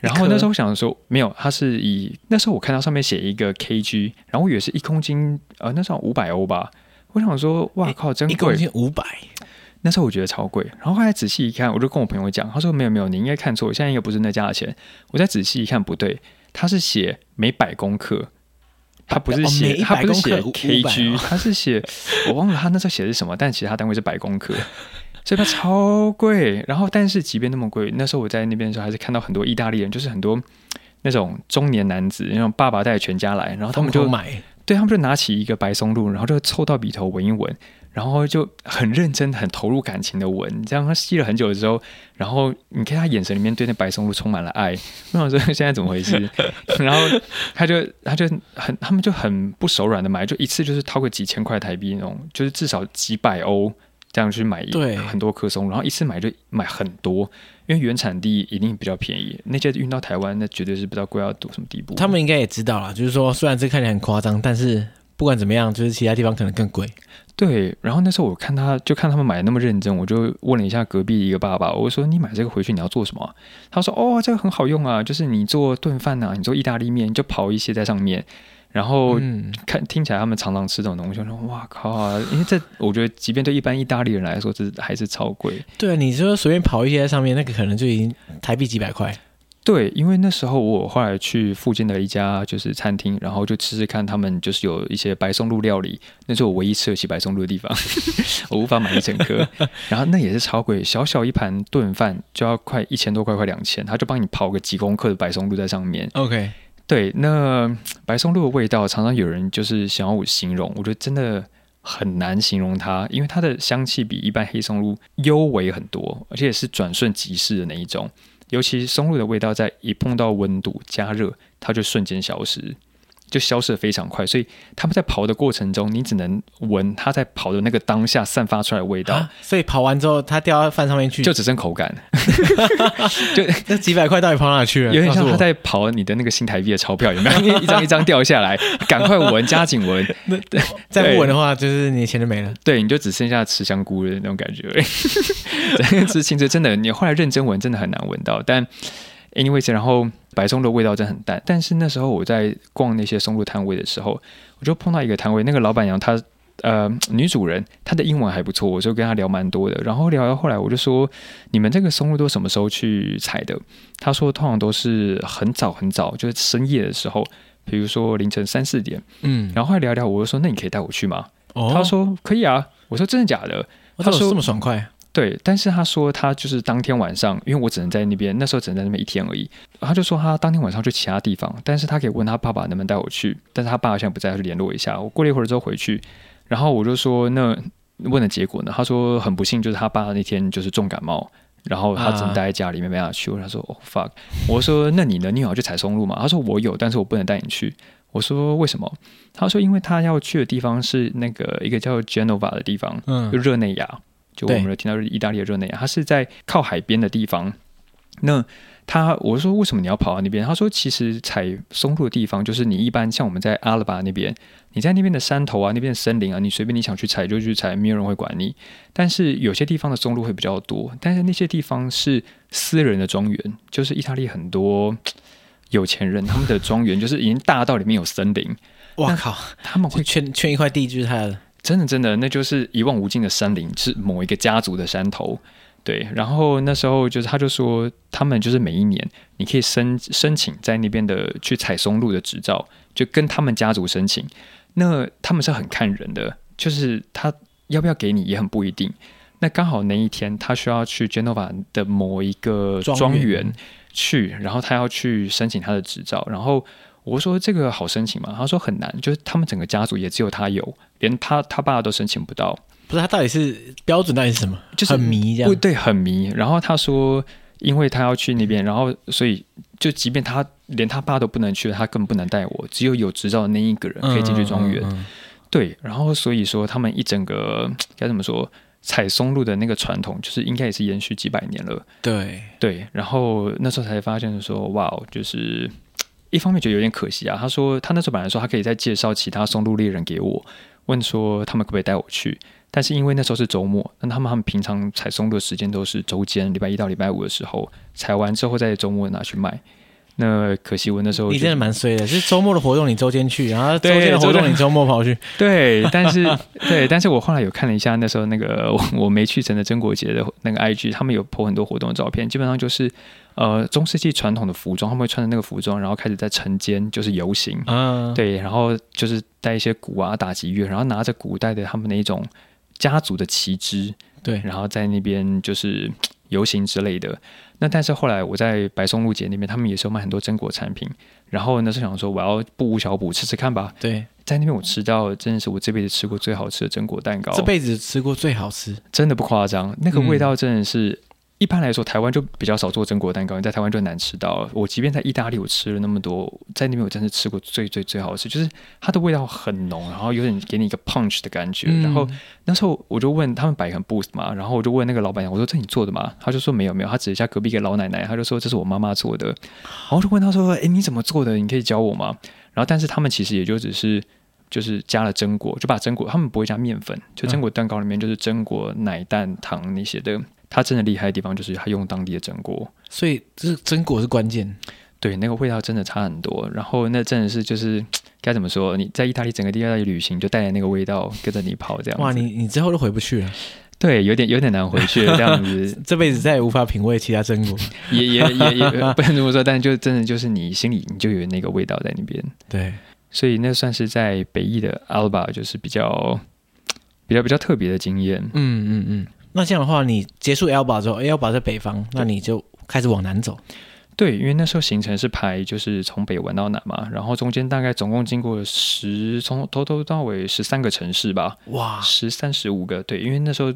然后那时候我想说，没有，它是以那时候我看到上面写一个 kg，然后我以为是一公斤，呃，那时候五百欧吧。我想说，哇靠，真贵！一公斤五百，那时候我觉得超贵。然后后来仔细一看，我就跟我朋友讲，他说没有没有，你应该看错，现在应该不是那价钱。我再仔细一看，不对，他是写每百公克，他不是写，他不是写 kg，他是写，我忘了他那时候写的是什么，但其他单位是百公克。所以它超贵，然后但是即便那么贵，那时候我在那边的时候还是看到很多意大利人，就是很多那种中年男子，那种爸爸带全家来，然后他们就买，对，他们就拿起一个白松露，然后就凑到笔头闻一闻，然后就很认真、很投入感情的闻，这样他吸了很久之后，然后你看他眼神里面对那白松露充满了爱，我想说现在怎么回事？然后他就他就很他们就很不手软的买，就一次就是掏个几千块台币那种，就是至少几百欧。这样去买很多棵松，然后一次买就买很多，因为原产地一定比较便宜。那些运到台湾，那绝对是不知道贵到多什么地步。他们应该也知道啦，就是说虽然这看起来很夸张，但是不管怎么样，就是其他地方可能更贵。对，然后那时候我看他就看他们买的那么认真，我就问了一下隔壁一个爸爸，我说：“你买这个回去你要做什么？”他说：“哦，这个很好用啊，就是你做炖饭啊，你做意大利面，你就刨一些在上面。”然后看听起来他们常常吃这种东西，我说哇靠啊！因为这我觉得，即便对一般意大利人来说，这还是超贵。对啊，你说随便跑一些在上面，那个可能就已经台币几百块。对，因为那时候我后来去附近的一家就是餐厅，然后就吃吃看，他们就是有一些白松露料理，那是我唯一吃得起白松露的地方，我无法买一整颗。然后那也是超贵，小小一盘炖饭就要快一千多块，快两千，他就帮你刨个几公克的白松露在上面。OK，对，那白松露的味道，常常有人就是想要我形容，我觉得真的很难形容它，因为它的香气比一般黑松露幽微很多，而且是转瞬即逝的那一种。尤其松露的味道，在一碰到温度加热，它就瞬间消失。就消失的非常快，所以他们在刨的过程中，你只能闻它在刨的那个当下散发出来的味道。所以刨完之后，它掉到饭上面去，就只剩口感。就那几百块到底跑哪去了？有点像他在刨你的那个新台币的钞票，有没有？一张一张掉下来，赶快闻，加紧闻。对，再不闻的话，就是你的钱就没了。对，你就只剩下吃香菇的那种感觉。吃青菜真的，你后来认真闻，真的很难闻到。但 anyways，然后。白松露的味道真的很淡，但是那时候我在逛那些松露摊位的时候，我就碰到一个摊位，那个老板娘她呃女主人，她的英文还不错，我就跟她聊蛮多的。然后聊到后来，我就说：“你们这个松露都什么时候去采的？”她说：“通常都是很早很早，就是深夜的时候，比如说凌晨三四点。”嗯，然后后来聊聊，我就说：“那你可以带我去吗？”哦，她说：“可以啊。”我说：“真的假的？”她说：“这么爽快。”对，但是他说他就是当天晚上，因为我只能在那边，那时候只能在那边一天而已。他就说他当天晚上去其他地方，但是他可以问他爸爸能不能带我去，但是他爸爸现在不在，他去联络一下。我过了一会儿之后回去，然后我就说那问的结果呢？他说很不幸，就是他爸那天就是重感冒，然后他只能待在家里面没办法去。他说哦 fuck，我说那你呢？你有要去采松露吗？他说我有，但是我不能带你去。我说为什么？他说因为他要去的地方是那个一个叫 Genova 的地方，嗯，就热内亚。就我们有听到意大利的热内亚，它是在靠海边的地方。那他我说为什么你要跑到那边？他说其实采松露的地方就是你一般像我们在阿拉巴那边，你在那边的山头啊，那边的森林啊，你随便你想去采就去采，没有人会管你。但是有些地方的松露会比较多，但是那些地方是私人的庄园，就是意大利很多 有钱人他们的庄园就是已经大到里面有森林。哇靠！他们会圈圈一块地就是他的。真的，真的，那就是一望无尽的山林，是某一个家族的山头，对。然后那时候就是，他就说，他们就是每一年，你可以申申请在那边的去采松露的执照，就跟他们家族申请。那他们是很看人的，就是他要不要给你也很不一定。那刚好那一天，他需要去 Genova 的某一个庄园去，然后他要去申请他的执照，然后。我说这个好申请吗？他说很难，就是他们整个家族也只有他有，连他他爸都申请不到。不是他到底是标准到底是什么？就是很迷这样。对，很迷。然后他说，因为他要去那边，然后所以就即便他连他爸都不能去，他更不能带我。只有有执照的那一个人可以进去庄园。嗯嗯嗯、对，然后所以说他们一整个该怎么说，采松露的那个传统，就是应该也是延续几百年了。对对，然后那时候才发现说，哇，就是。一方面觉得有点可惜啊，他说他那时候本来说他可以再介绍其他松露猎人给我，问说他们可不可以带我去，但是因为那时候是周末，那他们他们平常采松露的时间都是周间，礼拜一到礼拜五的时候采完之后在周末拿去卖。那可惜我那时候你真的蛮衰的，是周末的活动你周间去，然后周间的活动你周末跑去。对，但是对，但是我后来有看了一下那时候那个 我没去成的曾国杰的那个 IG，他们有 po 很多活动的照片，基本上就是呃中世纪传统的服装，他们会穿着那个服装，然后开始在晨间就是游行，嗯，对，然后就是带一些鼓啊打击乐，然后拿着古代的他们那一种家族的旗帜，对，然后在那边就是游行之类的。那但是后来我在白松露节那边，他们也是有卖很多榛果产品。然后那时候想说，我要不无小补吃吃看吧。对，在那边我吃到真的是我这辈子吃过最好吃的榛果蛋糕。这辈子吃过最好吃，真的不夸张，那个味道真的是。嗯一般来说，台湾就比较少做榛果蛋糕，你在台湾就难吃到。我即便在意大利，我吃了那么多，在那边我真的吃过最最最好吃，就是它的味道很浓，然后有点给你一个 punch 的感觉。嗯、然后那时候我就问他们摆很 boost 嘛，然后我就问那个老板娘，我说这你做的吗？他就说没有没有，他指一下隔壁一个老奶奶，他就说这是我妈妈做的。然后我就问他说，哎，你怎么做的？你可以教我吗？然后但是他们其实也就只是就是加了榛果，就把榛果，他们不会加面粉，就榛果蛋糕里面就是榛果、奶蛋、糖那些的。它真的厉害的地方就是它用当地的榛果，所以这榛果是关键。对，那个味道真的差很多。然后那真的是就是 该怎么说？你在意大利整个意大利旅行就带着那个味道跟着你跑这样。哇，你你之后都回不去了。对，有点有点难回去这样子，这辈子再也无法品味其他榛果，也也也也不能这么说，但就真的就是你心里你就有那个味道在那边。对，所以那算是在北意的 Alba 就是比较比较比较特别的经验。嗯嗯嗯。那这样的话，你结束 Alba 之后，Alba 在北方，那你就开始往南走。对，因为那时候行程是排就是从北玩到南嘛，然后中间大概总共经过十从头头到尾十三个城市吧，哇，十三十五个。对，因为那时候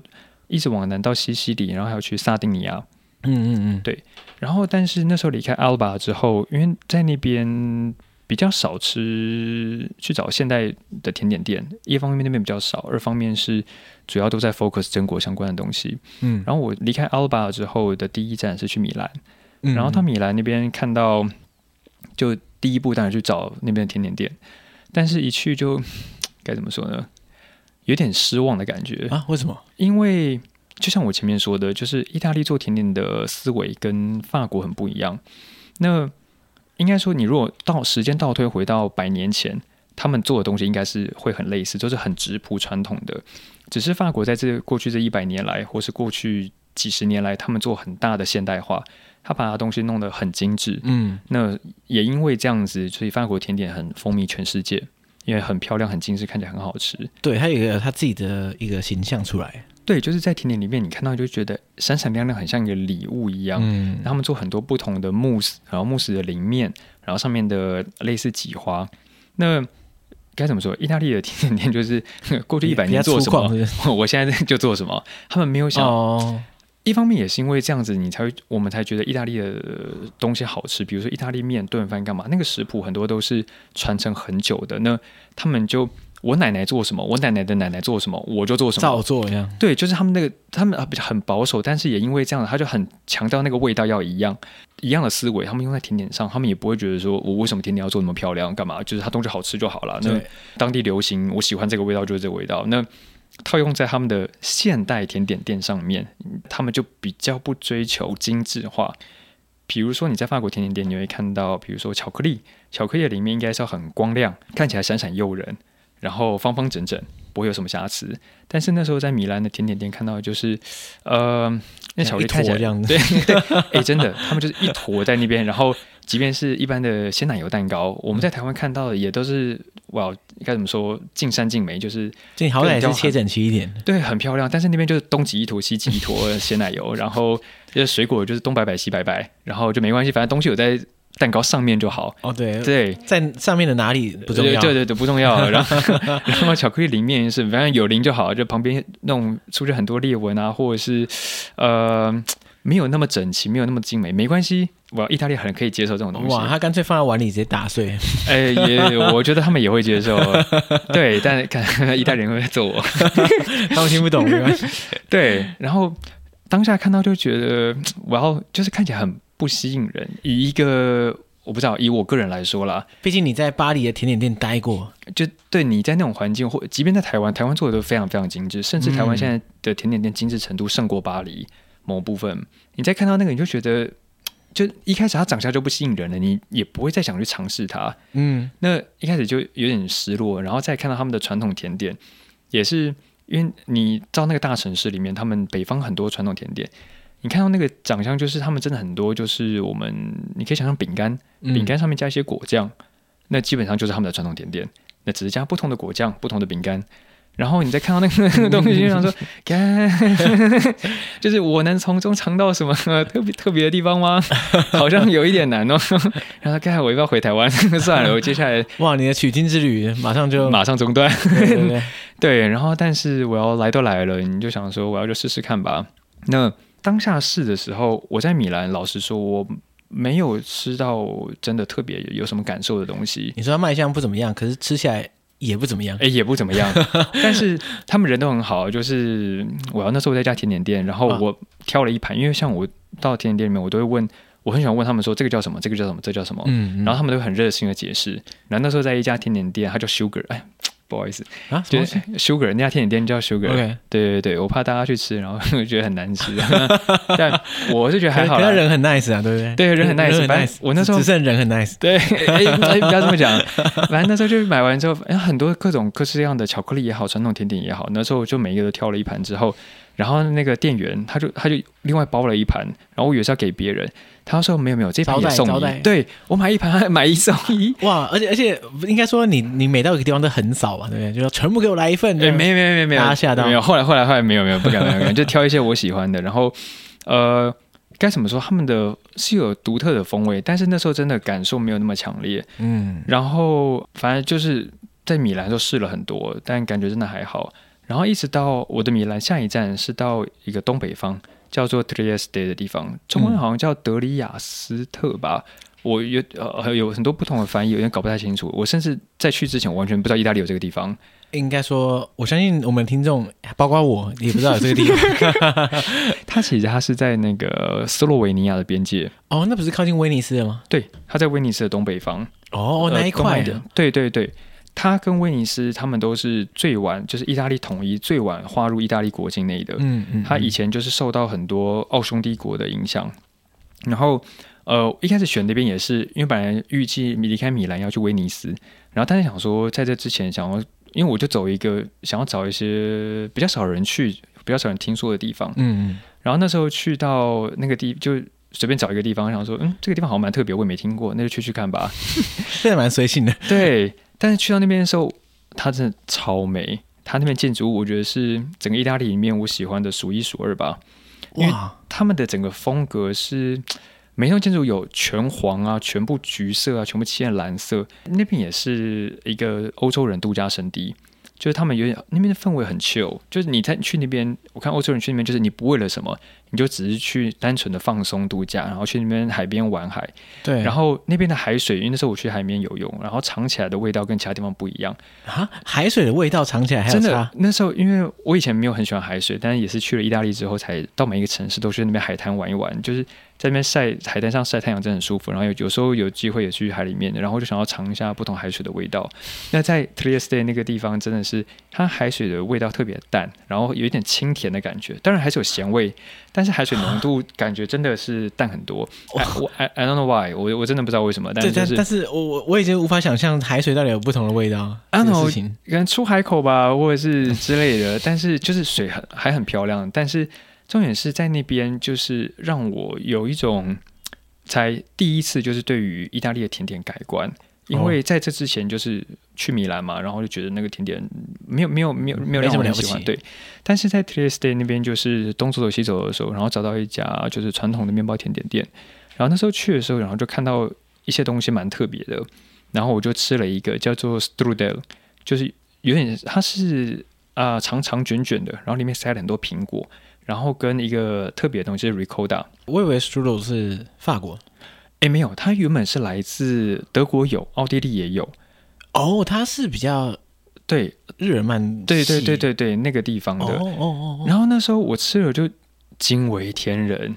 一直往南到西西里，然后还要去萨丁尼亚。嗯嗯嗯，对。然后但是那时候离开 Alba 之后，因为在那边比较少吃去找现代的甜点店，一方面那边比较少，二方面是主要都在 focus 榛果相关的东西。嗯，然后我离开 Alba 之后的第一站是去米兰。然后到米兰那边看到，就第一步当然去找那边的甜点店，但是一去就该怎么说呢？有点失望的感觉啊？为什么？因为就像我前面说的，就是意大利做甜点的思维跟法国很不一样。那应该说，你如果到时间倒推回到百年前，他们做的东西应该是会很类似，就是很质朴传统的。只是法国在这过去这一百年来，或是过去几十年来，他们做很大的现代化。他把他东西弄得很精致，嗯，那也因为这样子，所以法国甜点很风靡全世界，因为很漂亮、很精致，看起来很好吃。对，他有一个他自己的一个形象出来。对，就是在甜点里面，你看到就觉得闪闪亮亮，很像一个礼物一样。嗯，他们做很多不同的慕斯，然后慕斯的淋面，然后上面的类似几花。那该怎么说？意大利的甜点店就是 过去一百年做什么，我现在就做什么。他们没有想。哦一方面也是因为这样子，你才会我们才觉得意大利的东西好吃。比如说意大利面、炖饭干嘛，那个食谱很多都是传承很久的。那他们就我奶奶做什么，我奶奶的奶奶做什么，我就做什么，照做一样。对，就是他们那个他们啊比较很保守，但是也因为这样，他就很强调那个味道要一样，一样的思维。他们用在甜点上，他们也不会觉得说我为什么甜点要做那么漂亮干嘛？就是它东西好吃就好了。那当地流行，我喜欢这个味道就是这个味道。那套用在他们的现代甜点店上面，他们就比较不追求精致化。比如说你在法国甜点店，你会看到，比如说巧克力，巧克力里面应该是要很光亮，看起来闪闪诱人，然后方方整整。不会有什么瑕疵，但是那时候在米兰的甜点店看到的就是，呃，那巧克力看起来这样子，对对，哎、欸，真的，他们就是一坨在那边，然后即便是一般的鲜奶油蛋糕，我们在台湾看到的也都是，哇，该怎么说，尽善尽美，就是这好歹是切整齐一点，对，很漂亮，但是那边就是东挤一坨，西挤一坨鲜奶油，然后这水果就是东摆摆西摆摆，然后就没关系，反正东西有在。蛋糕上面就好哦，对对，在上面的哪里不重要，对对对，不重要。然后 然后巧克力里面是反正有零就好，就旁边那种出现很多裂纹啊，或者是呃没有那么整齐，没有那么精美，没关系，我意大利很可以接受这种东西。哇，他干脆放在碗里直接打碎。哎，也我觉得他们也会接受。对，但是看意大利人会揍我，他们听不懂没关系。对，然后当下看到就觉得，我要就是看起来很。不吸引人。以一个我不知道，以我个人来说啦，毕竟你在巴黎的甜点店待过，就对你在那种环境，或即便在台湾，台湾做的都非常非常精致，甚至台湾现在的甜点店精致程度胜过巴黎某部分。你再看到那个，你就觉得，就一开始它长相就不吸引人了，你也不会再想去尝试它。嗯，那一开始就有点失落，然后再看到他们的传统甜点，也是因为你到那个大城市里面，他们北方很多传统甜点。你看到那个长相，就是他们真的很多，就是我们你可以想象饼干，饼干上面加一些果酱，嗯，那基本上就是他们的传统甜点，那只是加不同的果酱，不同的饼干。然后你再看到那个东西，就想说，就是我能从中尝到什么特别特别的地方吗？好像有一点难哦。然后看我要不要回台湾？算了，我接下来哇，你的取经之旅马上就马上中断。对，对，对，对，然后但是我要来都来了，你就想说我要就试试看吧。那。当下试的时候，我在米兰，老实说，我没有吃到真的特别有什么感受的东西。你说它卖相不怎么样，可是吃起来也不怎么样，哎，也不怎么样。但是他们人都很好，就是我要那时候在一家甜点店，然后我挑了一盘，因为像我到甜点店里面，我都会问，我很喜欢问他们说这个叫什么，这个叫什么，这个叫什么，嗯，嗯，然后他们都很热心的解释。然后那时候在一家甜点店，它叫 Sugar，哎。不好意思啊，就是 Sugar 那家甜点店叫 Sugar. 对对对，我怕大家去吃，然后 觉得很难吃。但我是觉得还好，他人很 nice 啊，对不对？对，人很 nice，nice。我那时候只剩人很 nice，对，哎哎，不要这么讲。反正那时候就买完之后，哎，很多各种各式各样的巧克力也好，传统甜点也好，那时候就每一个都挑了一盘之后，然后那个店员他就他就另外包了一盘，然后我以为是要给别人，他说没有没有，这盘也送你。对，我买一盘还买一送一，哇！而且而且应该说你你每到一个地方都很少吧，对不对？就说全部给我来一份。对，没有没有没有没有，大家吓到没有？后来后来后来没有没有不敢不敢，不敢，就挑一些我喜欢的。然后呃，该怎么说？他们的是有独特的风味，但是那时候真的感受没有那么强烈。嗯，然后反正就是在米兰都试了很多，但感觉真的还好。然后一直到我的米兰下一站是到一个东北方，叫做 Trieste 的地方，中文好像叫德里亚斯特吧。嗯、我有呃有很多不同的翻译，有点搞不太清楚。我甚至在去之前我完全不知道意大利有这个地方。应该说，我相信我们听众，包括我也不知道有这个地方。它其实它是在那个斯洛维尼亚的边界。哦，那不是靠近威尼斯的吗？对，它在威尼斯的东北方。哦，那一块的。对对对。它跟威尼斯，他们都是最晚，就是意大利统一最晚划入意大利国境内的。嗯嗯，它以前就是受到很多奥匈帝国的影响。然后，呃，一开始选那边也是，因为本来预计离开米兰要去威尼斯，然后但是想说在这之前想要，因为我就走一个想要找一些比较少人去、比较少人听说的地方。嗯嗯。然后那时候去到那个地，就随便找一个地方，想说，嗯，这个地方好像蛮特别，我也没听过，那就去去看吧。这蛮随性的。对。但是去到那边的时候，它真的超美。它那边建筑物，我觉得是整个意大利里面我喜欢的数一数二吧。哇！因为他们的整个风格是，每栋建筑有全黄啊，全部橘色啊，全部漆成蓝色。那边也是一个欧洲人度假胜地。就是他们有点那边的氛围很 chill，就是你在去那边，我看欧洲人去那边，就是你不为了什么，你就只是去单纯的放松度假，然后去那边海边玩海。对，然后那边的海水，因为那时候我去海边游泳，然后尝起来的味道跟其他地方不一样啊。海水的味道尝起来还？真的，那时候因为我以前没有很喜欢海水，但是也是去了意大利之后，才到每一个城市都去那边海滩玩一玩，就是。在那边晒海滩上晒太阳真的很舒服，然后有有时候有机会也去海里面，然后就想要尝一下不同海水的味道。那在 Trieste 那个地方真的是它海水的味道特别淡，然后有一点清甜的感觉，当然还是有咸味，但是海水浓度感觉真的是淡很多。我 I, I don't know why，我我真的不知道为什么，但是、就是、但是我我我已经无法想象海水到底有不同的味道。I don't know，可能出海口吧，或者是之类的，但是就是水很还很漂亮，但是。重点是在那边，就是让我有一种才第一次，就是对于意大利的甜点改观。因为在这之前，就是去米兰嘛，然后就觉得那个甜点没有没有没有没有让我很喜欢。对，但是在 Trieste 那边，就是东走走西走的时候，然后找到一家就是传统的面包甜点店。然后那时候去的时候，然后就看到一些东西蛮特别的。然后我就吃了一个叫做 Strudel，就是有点它是啊、呃、长长卷卷的，然后里面塞了很多苹果。然后跟一个特别的东西是 ricotta，我以为 strudel 是法国，诶，没有，它原本是来自德国有，奥地利也有。哦，它是比较对日耳曼，对对对对对那个地方的。哦哦哦。然后那时候我吃了就惊为天人，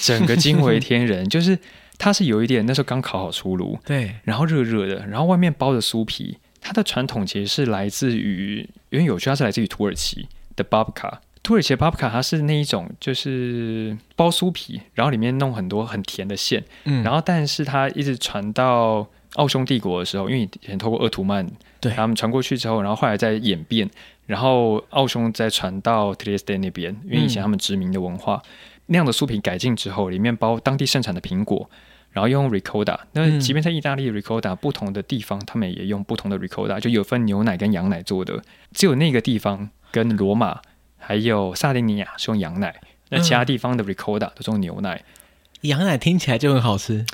整个惊为天人，就是它是有一点那时候刚烤好出炉，对，然后热热的，然后外面包着酥皮，它的传统其实是来自于，因为有趣，它是来自于土耳其的 babka。土耳其巴布卡，它是那一种，就是包酥皮，然后里面弄很多很甜的馅，嗯，然后但是它一直传到奥匈帝国的时候，因为以前透过鄂图曼，对，他们传过去之后，然后后来再演变，然后奥匈再传到 Trieste 那边，因为以前他们殖民的文化，那样的酥皮改进之后，里面包当地盛产的苹果，然后用 Ricotta，那即便在意大利 Ricotta 不同的地方，他们也用不同的 Ricotta，就有分牛奶跟羊奶做的，只有那个地方跟罗马。还有萨丁尼亚是用羊奶，那其他地方的 Ricotta 都是用牛奶。羊奶听起来就很好吃，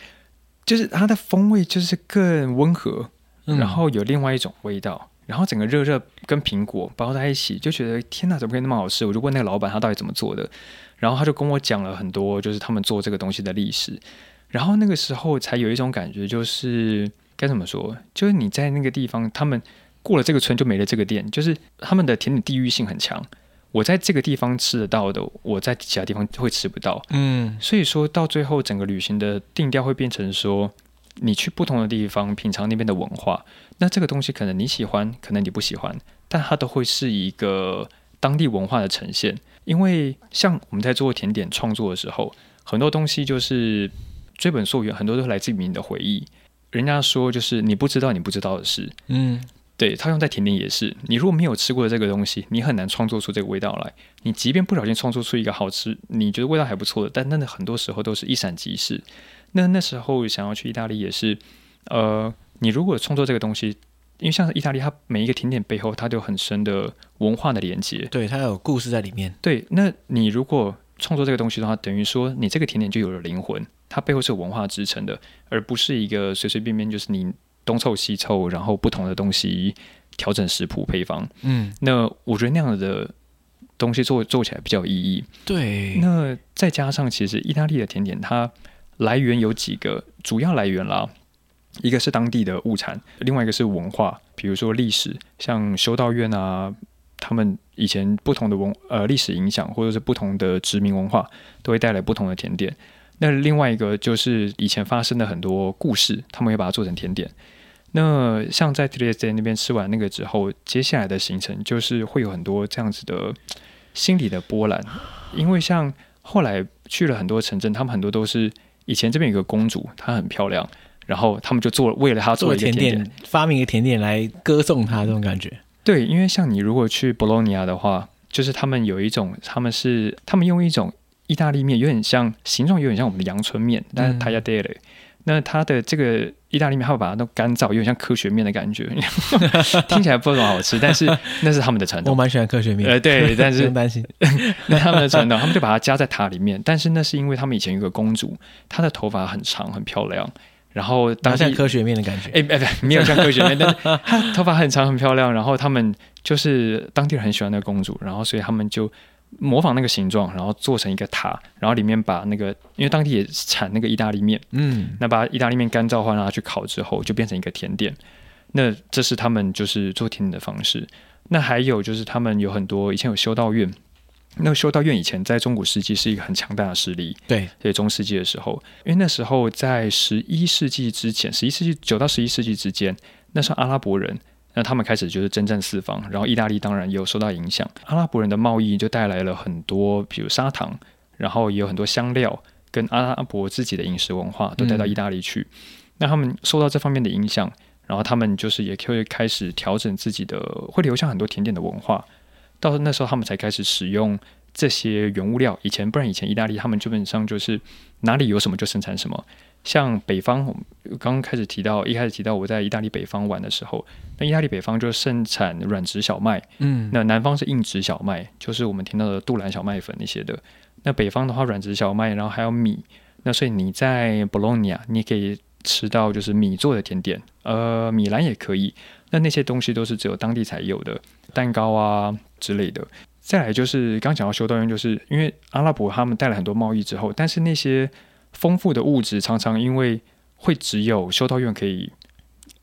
就是它的风味就是更温和，嗯、然后有另外一种味道，然后整个热热跟苹果包在一起，就觉得天哪，怎么可以那么好吃？我就问那个老板他到底怎么做的，然后他就跟我讲了很多，就是他们做这个东西的历史。然后那个时候才有一种感觉，就是该怎么说？就是你在那个地方，他们过了这个村就没了这个店，就是他们的甜点地域性很强。我在这个地方吃得到的，我在其他地方会吃不到。嗯，所以说到最后，整个旅行的定调会变成说，你去不同的地方品尝那边的文化，那这个东西可能你喜欢，可能你不喜欢，但它都会是一个当地文化的呈现。因为像我们在做甜点创作的时候，很多东西就是追本溯源，很多都来自于你的回忆。人家说就是你不知道你不知道的事。嗯。对，套用在甜点也是，你如果没有吃过这个东西，你很难创作出这个味道来。你即便不小心创作出一个好吃，你觉得味道还不错的，但那很多时候都是一闪即逝。那那时候想要去意大利也是，呃，你如果创作这个东西，因为像是意大利，它每一个甜点背后它都有很深的文化的连接，对，它有故事在里面。对，那你如果创作这个东西的话，等于说你这个甜点就有了灵魂，它背后是有文化支撑的，而不是一个随随便便就是你。东凑西凑，然后不同的东西调整食谱配方。嗯，那我觉得那样的东西做做起来比较有意义。对，那再加上其实意大利的甜点，它来源有几个主要来源啦，一个是当地的物产，另外一个是文化，比如说历史，像修道院啊，他们以前不同的文呃历史影响，或者是不同的殖民文化，都会带来不同的甜点。那另外一个就是以前发生的很多故事，他们会把它做成甜点。那像在 Trieste 那边吃完那个之后，接下来的行程就是会有很多这样子的心理的波澜，因为像后来去了很多城镇，他们很多都是以前这边有个公主，她很漂亮，然后他们就做为了她做一个甜点，发明一个甜点来歌颂她这种感觉。对，因为像你如果去博洛尼亚的话，就是他们有一种，他们是他们用一种。意大利面有点像，形状有点像我们的阳春面，但是 tagliatelle。那它的这个意大利面，它会把它弄干燥，有点像科学面的感觉，听起来不怎么好吃，但是 那是他们的传统。我蛮喜欢科学面，呃，对，但是 担心，那他们的传统，他们就把它加在塔里面。但是那是因为他们以前有个公主，她的头发很长，很漂亮，然后当像科学面的感觉。哎哎，不，没有像科学面，但是她头发很长，很漂亮。然后他们就是当地人很喜欢那个公主，然后所以他们就。模仿那个形状，然后做成一个塔，然后里面把那个，因为当地也产那个意大利面，嗯，那把意大利面干燥化让它去烤之后，就变成一个甜点。那这是他们就是做甜点的方式。那还有就是他们有很多以前有修道院，那个修道院以前在中古世纪是一个很强大的势力，对，在中世纪的时候，因为那时候在十一世纪之前，十一世纪九到十一世纪之间，那时候阿拉伯人。那他们开始就是征战四方，然后意大利当然也有受到影响。阿拉伯人的贸易就带来了很多，比如砂糖，然后也有很多香料，跟阿拉伯自己的饮食文化都带到意大利去。那他们受到这方面的影响，然后他们就是也会开始调整自己的，会留下很多甜点的文化。到那时候，他们才开始使用这些原物料。以前不然，以前意大利他们基本上就是哪里有什么就生产什么。像北方，刚刚开始提到，一开始提到我在意大利北方玩的时候，那意大利北方就盛产软质小麦，嗯，那南方是硬质小麦，就是我们听到的杜兰小麦粉那些的。那北方的话，软质小麦，然后还有米，那所以你在博洛尼亚，你可以吃到就是米做的甜点，呃，米兰也可以。那那些东西都是只有当地才有的蛋糕啊之类的。再来就是刚讲到修道院，就是因为阿拉伯他们带了很多贸易之后，但是那些。丰富的物质常常因为会只有修道院可以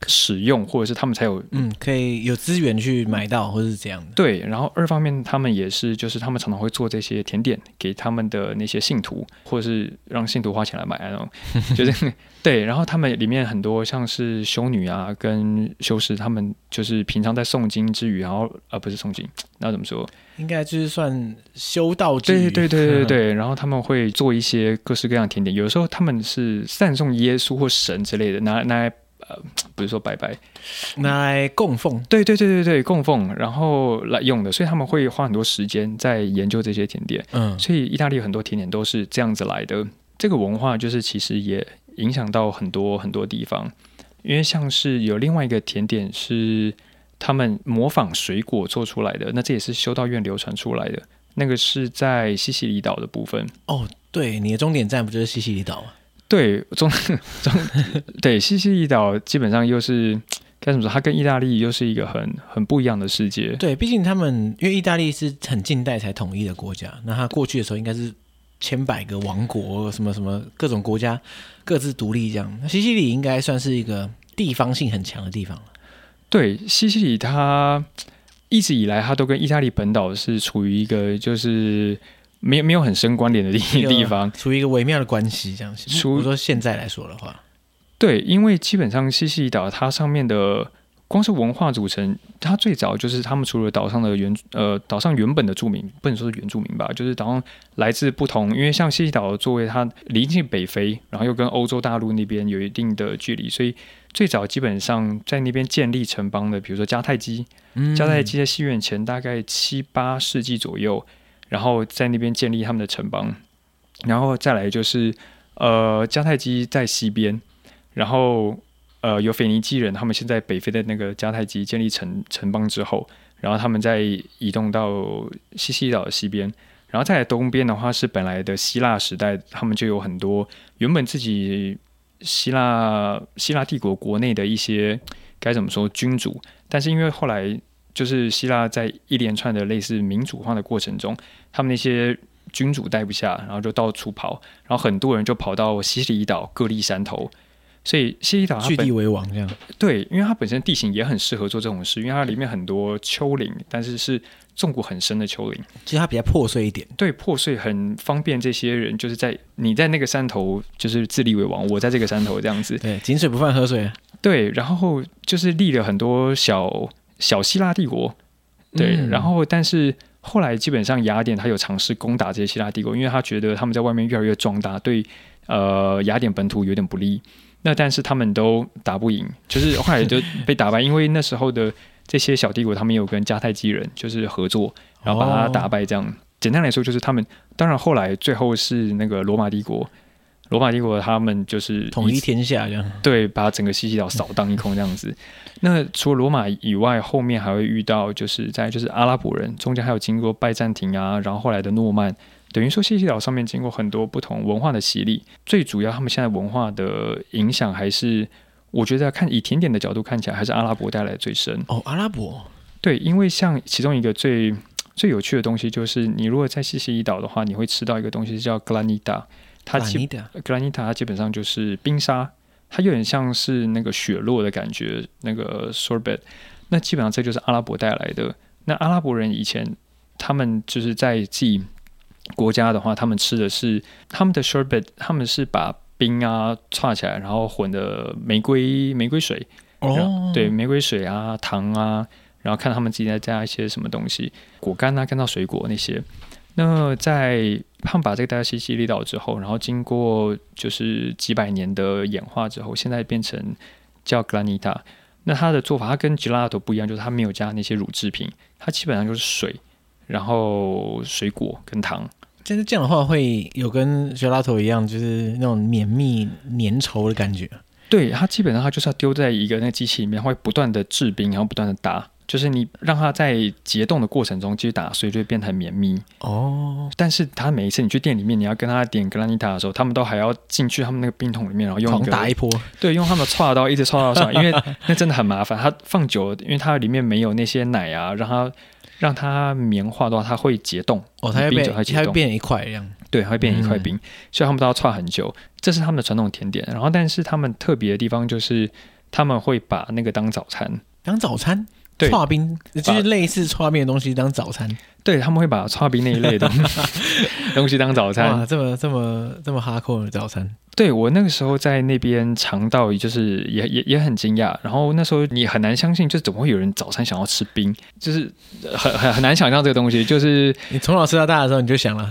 使用，或者是他们才有嗯，可以有资源去买到，或者是这样的。对，然后二方面他们也是，就是他们常常会做这些甜点给他们的那些信徒，或者是让信徒花钱来买那种，就是对。然后他们里面很多像是修女啊跟修士，他们就是平常在诵经之余，然后呃不是诵经，那怎么说？应该就是算修道之对对对对 对，然后他们会做一些各式各样的甜点，有的时候他们是赞颂耶稣或神之类的，拿拿来呃，不是说拜拜，拿来供奉，对对对对对，供奉，然后来用的，所以他们会花很多时间在研究这些甜点。嗯，所以意大利有很多甜点都是这样子来的。这个文化就是其实也影响到很多很多地方，因为像是有另外一个甜点是。他们模仿水果做出来的，那这也是修道院流传出来的。那个是在西西里岛的部分。哦，对，你的终点站不就是西西里岛吗？对，中 中对西西里岛基本上又是该怎么说？它跟意大利又是一个很很不一样的世界。对，毕竟他们因为意大利是很近代才统一的国家，那它过去的时候应该是千百个王国，什么什么各种国家各自独立这样。那西西里应该算是一个地方性很强的地方。对，西西里它一直以来，它都跟意大利本岛是处于一个就是没有没有很深关联的地 地方，处于一个微妙的关系，这样子。如果说现在来说的话，对，因为基本上西西里岛它上面的光是文化组成，它最早就是他们除了岛上的原呃岛上原本的住民，不能说是原住民吧，就是岛上来自不同，因为像西西岛作为它临近北非，然后又跟欧洲大陆那边有一定的距离，所以最早基本上在那边建立城邦的，比如说迦太基，嗯、迦太基在西元前大概七八世纪左右，然后在那边建立他们的城邦，然后再来就是呃迦太基在西边，然后。呃，有腓尼基人，他们先在北非的那个迦太基建立城城邦之后，然后他们再移动到西西里岛的西边，然后再来东边的话是本来的希腊时代，他们就有很多原本自己希腊希腊帝国国内的一些该怎么说君主，但是因为后来就是希腊在一连串的类似民主化的过程中，他们那些君主待不下，然后就到处跑，然后很多人就跑到西西里岛各立山头。所以西西里岛它据地为王这样，对，因为它本身地形也很适合做这种事，因为它里面很多丘陵，但是是纵谷很深的丘陵，其实它比较破碎一点。对，破碎很方便这些人，就是在你在那个山头就是自立为王，我在这个山头这样子。对，井水不犯河水。对，然后就是立了很多小小希腊帝国。对，嗯、然后但是后来基本上雅典他有尝试攻打这些希腊帝国，因为他觉得他们在外面越来越壮大，对呃雅典本土有点不利。那但是他们都打不赢，就是后来就被打败，因为那时候的这些小帝国，他们有跟迦太基人就是合作，然后把他打败。这样、哦、简单来说，就是他们当然后来最后是那个罗马帝国，罗马帝国他们就是统一天下这样，对，把整个西西岛扫荡一空这样子。那除了罗马以外，后面还会遇到就是在就是阿拉伯人，中间还有经过拜占庭啊，然后后来的诺曼。等于说，西西岛上面经过很多不同文化的洗礼，最主要他们现在文化的影响还是，我觉得看以甜点的角度看起来，还是阿拉伯带来的最深。哦，阿拉伯。对，因为像其中一个最最有趣的东西，就是你如果在西西里岛的话，你会吃到一个东西叫 granita，它基 granita 它基本上就是冰沙，它有点像是那个雪落的感觉，那个 sorbet。那基本上这就是阿拉伯带来的。那阿拉伯人以前他们就是在自己国家的话，他们吃的是他们的 sherbet，他们是把冰啊串起来，然后混的玫瑰玫瑰水哦，对，玫瑰水啊糖啊，然后看他们自己再加一些什么东西，果干啊干燥水果那些。那在他们把这个带到西西里岛之后，然后经过就是几百年的演化之后，现在变成叫 granita。那它的做法，它跟 gelato 不一样，就是它没有加那些乳制品，它基本上就是水，然后水果跟糖。但是这样的话，会有跟 gelato 一样，就是那种绵密粘稠的感觉。对，它基本上它就是要丢在一个那个机器里面，会不断的制冰，然后不断的打，就是你让它在结冻的过程中继续打，所以就会变得很绵密。哦。但是它每一次你去店里面，你要跟他点格兰尼塔的时候，他们都还要进去他们那个冰桶里面，然后用打一波。对，用他们的銼刀一直銼到上，因为 那真的很麻烦。它放久了，因为它里面没有那些奶啊，让它。让它棉化的话，它会结冻哦，它会变，它会变一块一样。对，它会变一块冰，嗯、所以他们都要剉很久。这是他们的传统甜点。然后，但是他们特别的地方就是，他们会把那个当早餐，当早餐，对，剉冰就是类似剉冰的东西当早餐。对，他们会把剉冰那一类的东西 东西当早餐。哇，这么这么这么哈扣的早餐。对，我那个时候在那边尝到，就是也也也很惊讶。然后那时候你很难相信，就怎么会有人早餐想要吃冰，就是很很很难想象这个东西。就是你从小吃到大的时候，你就想了，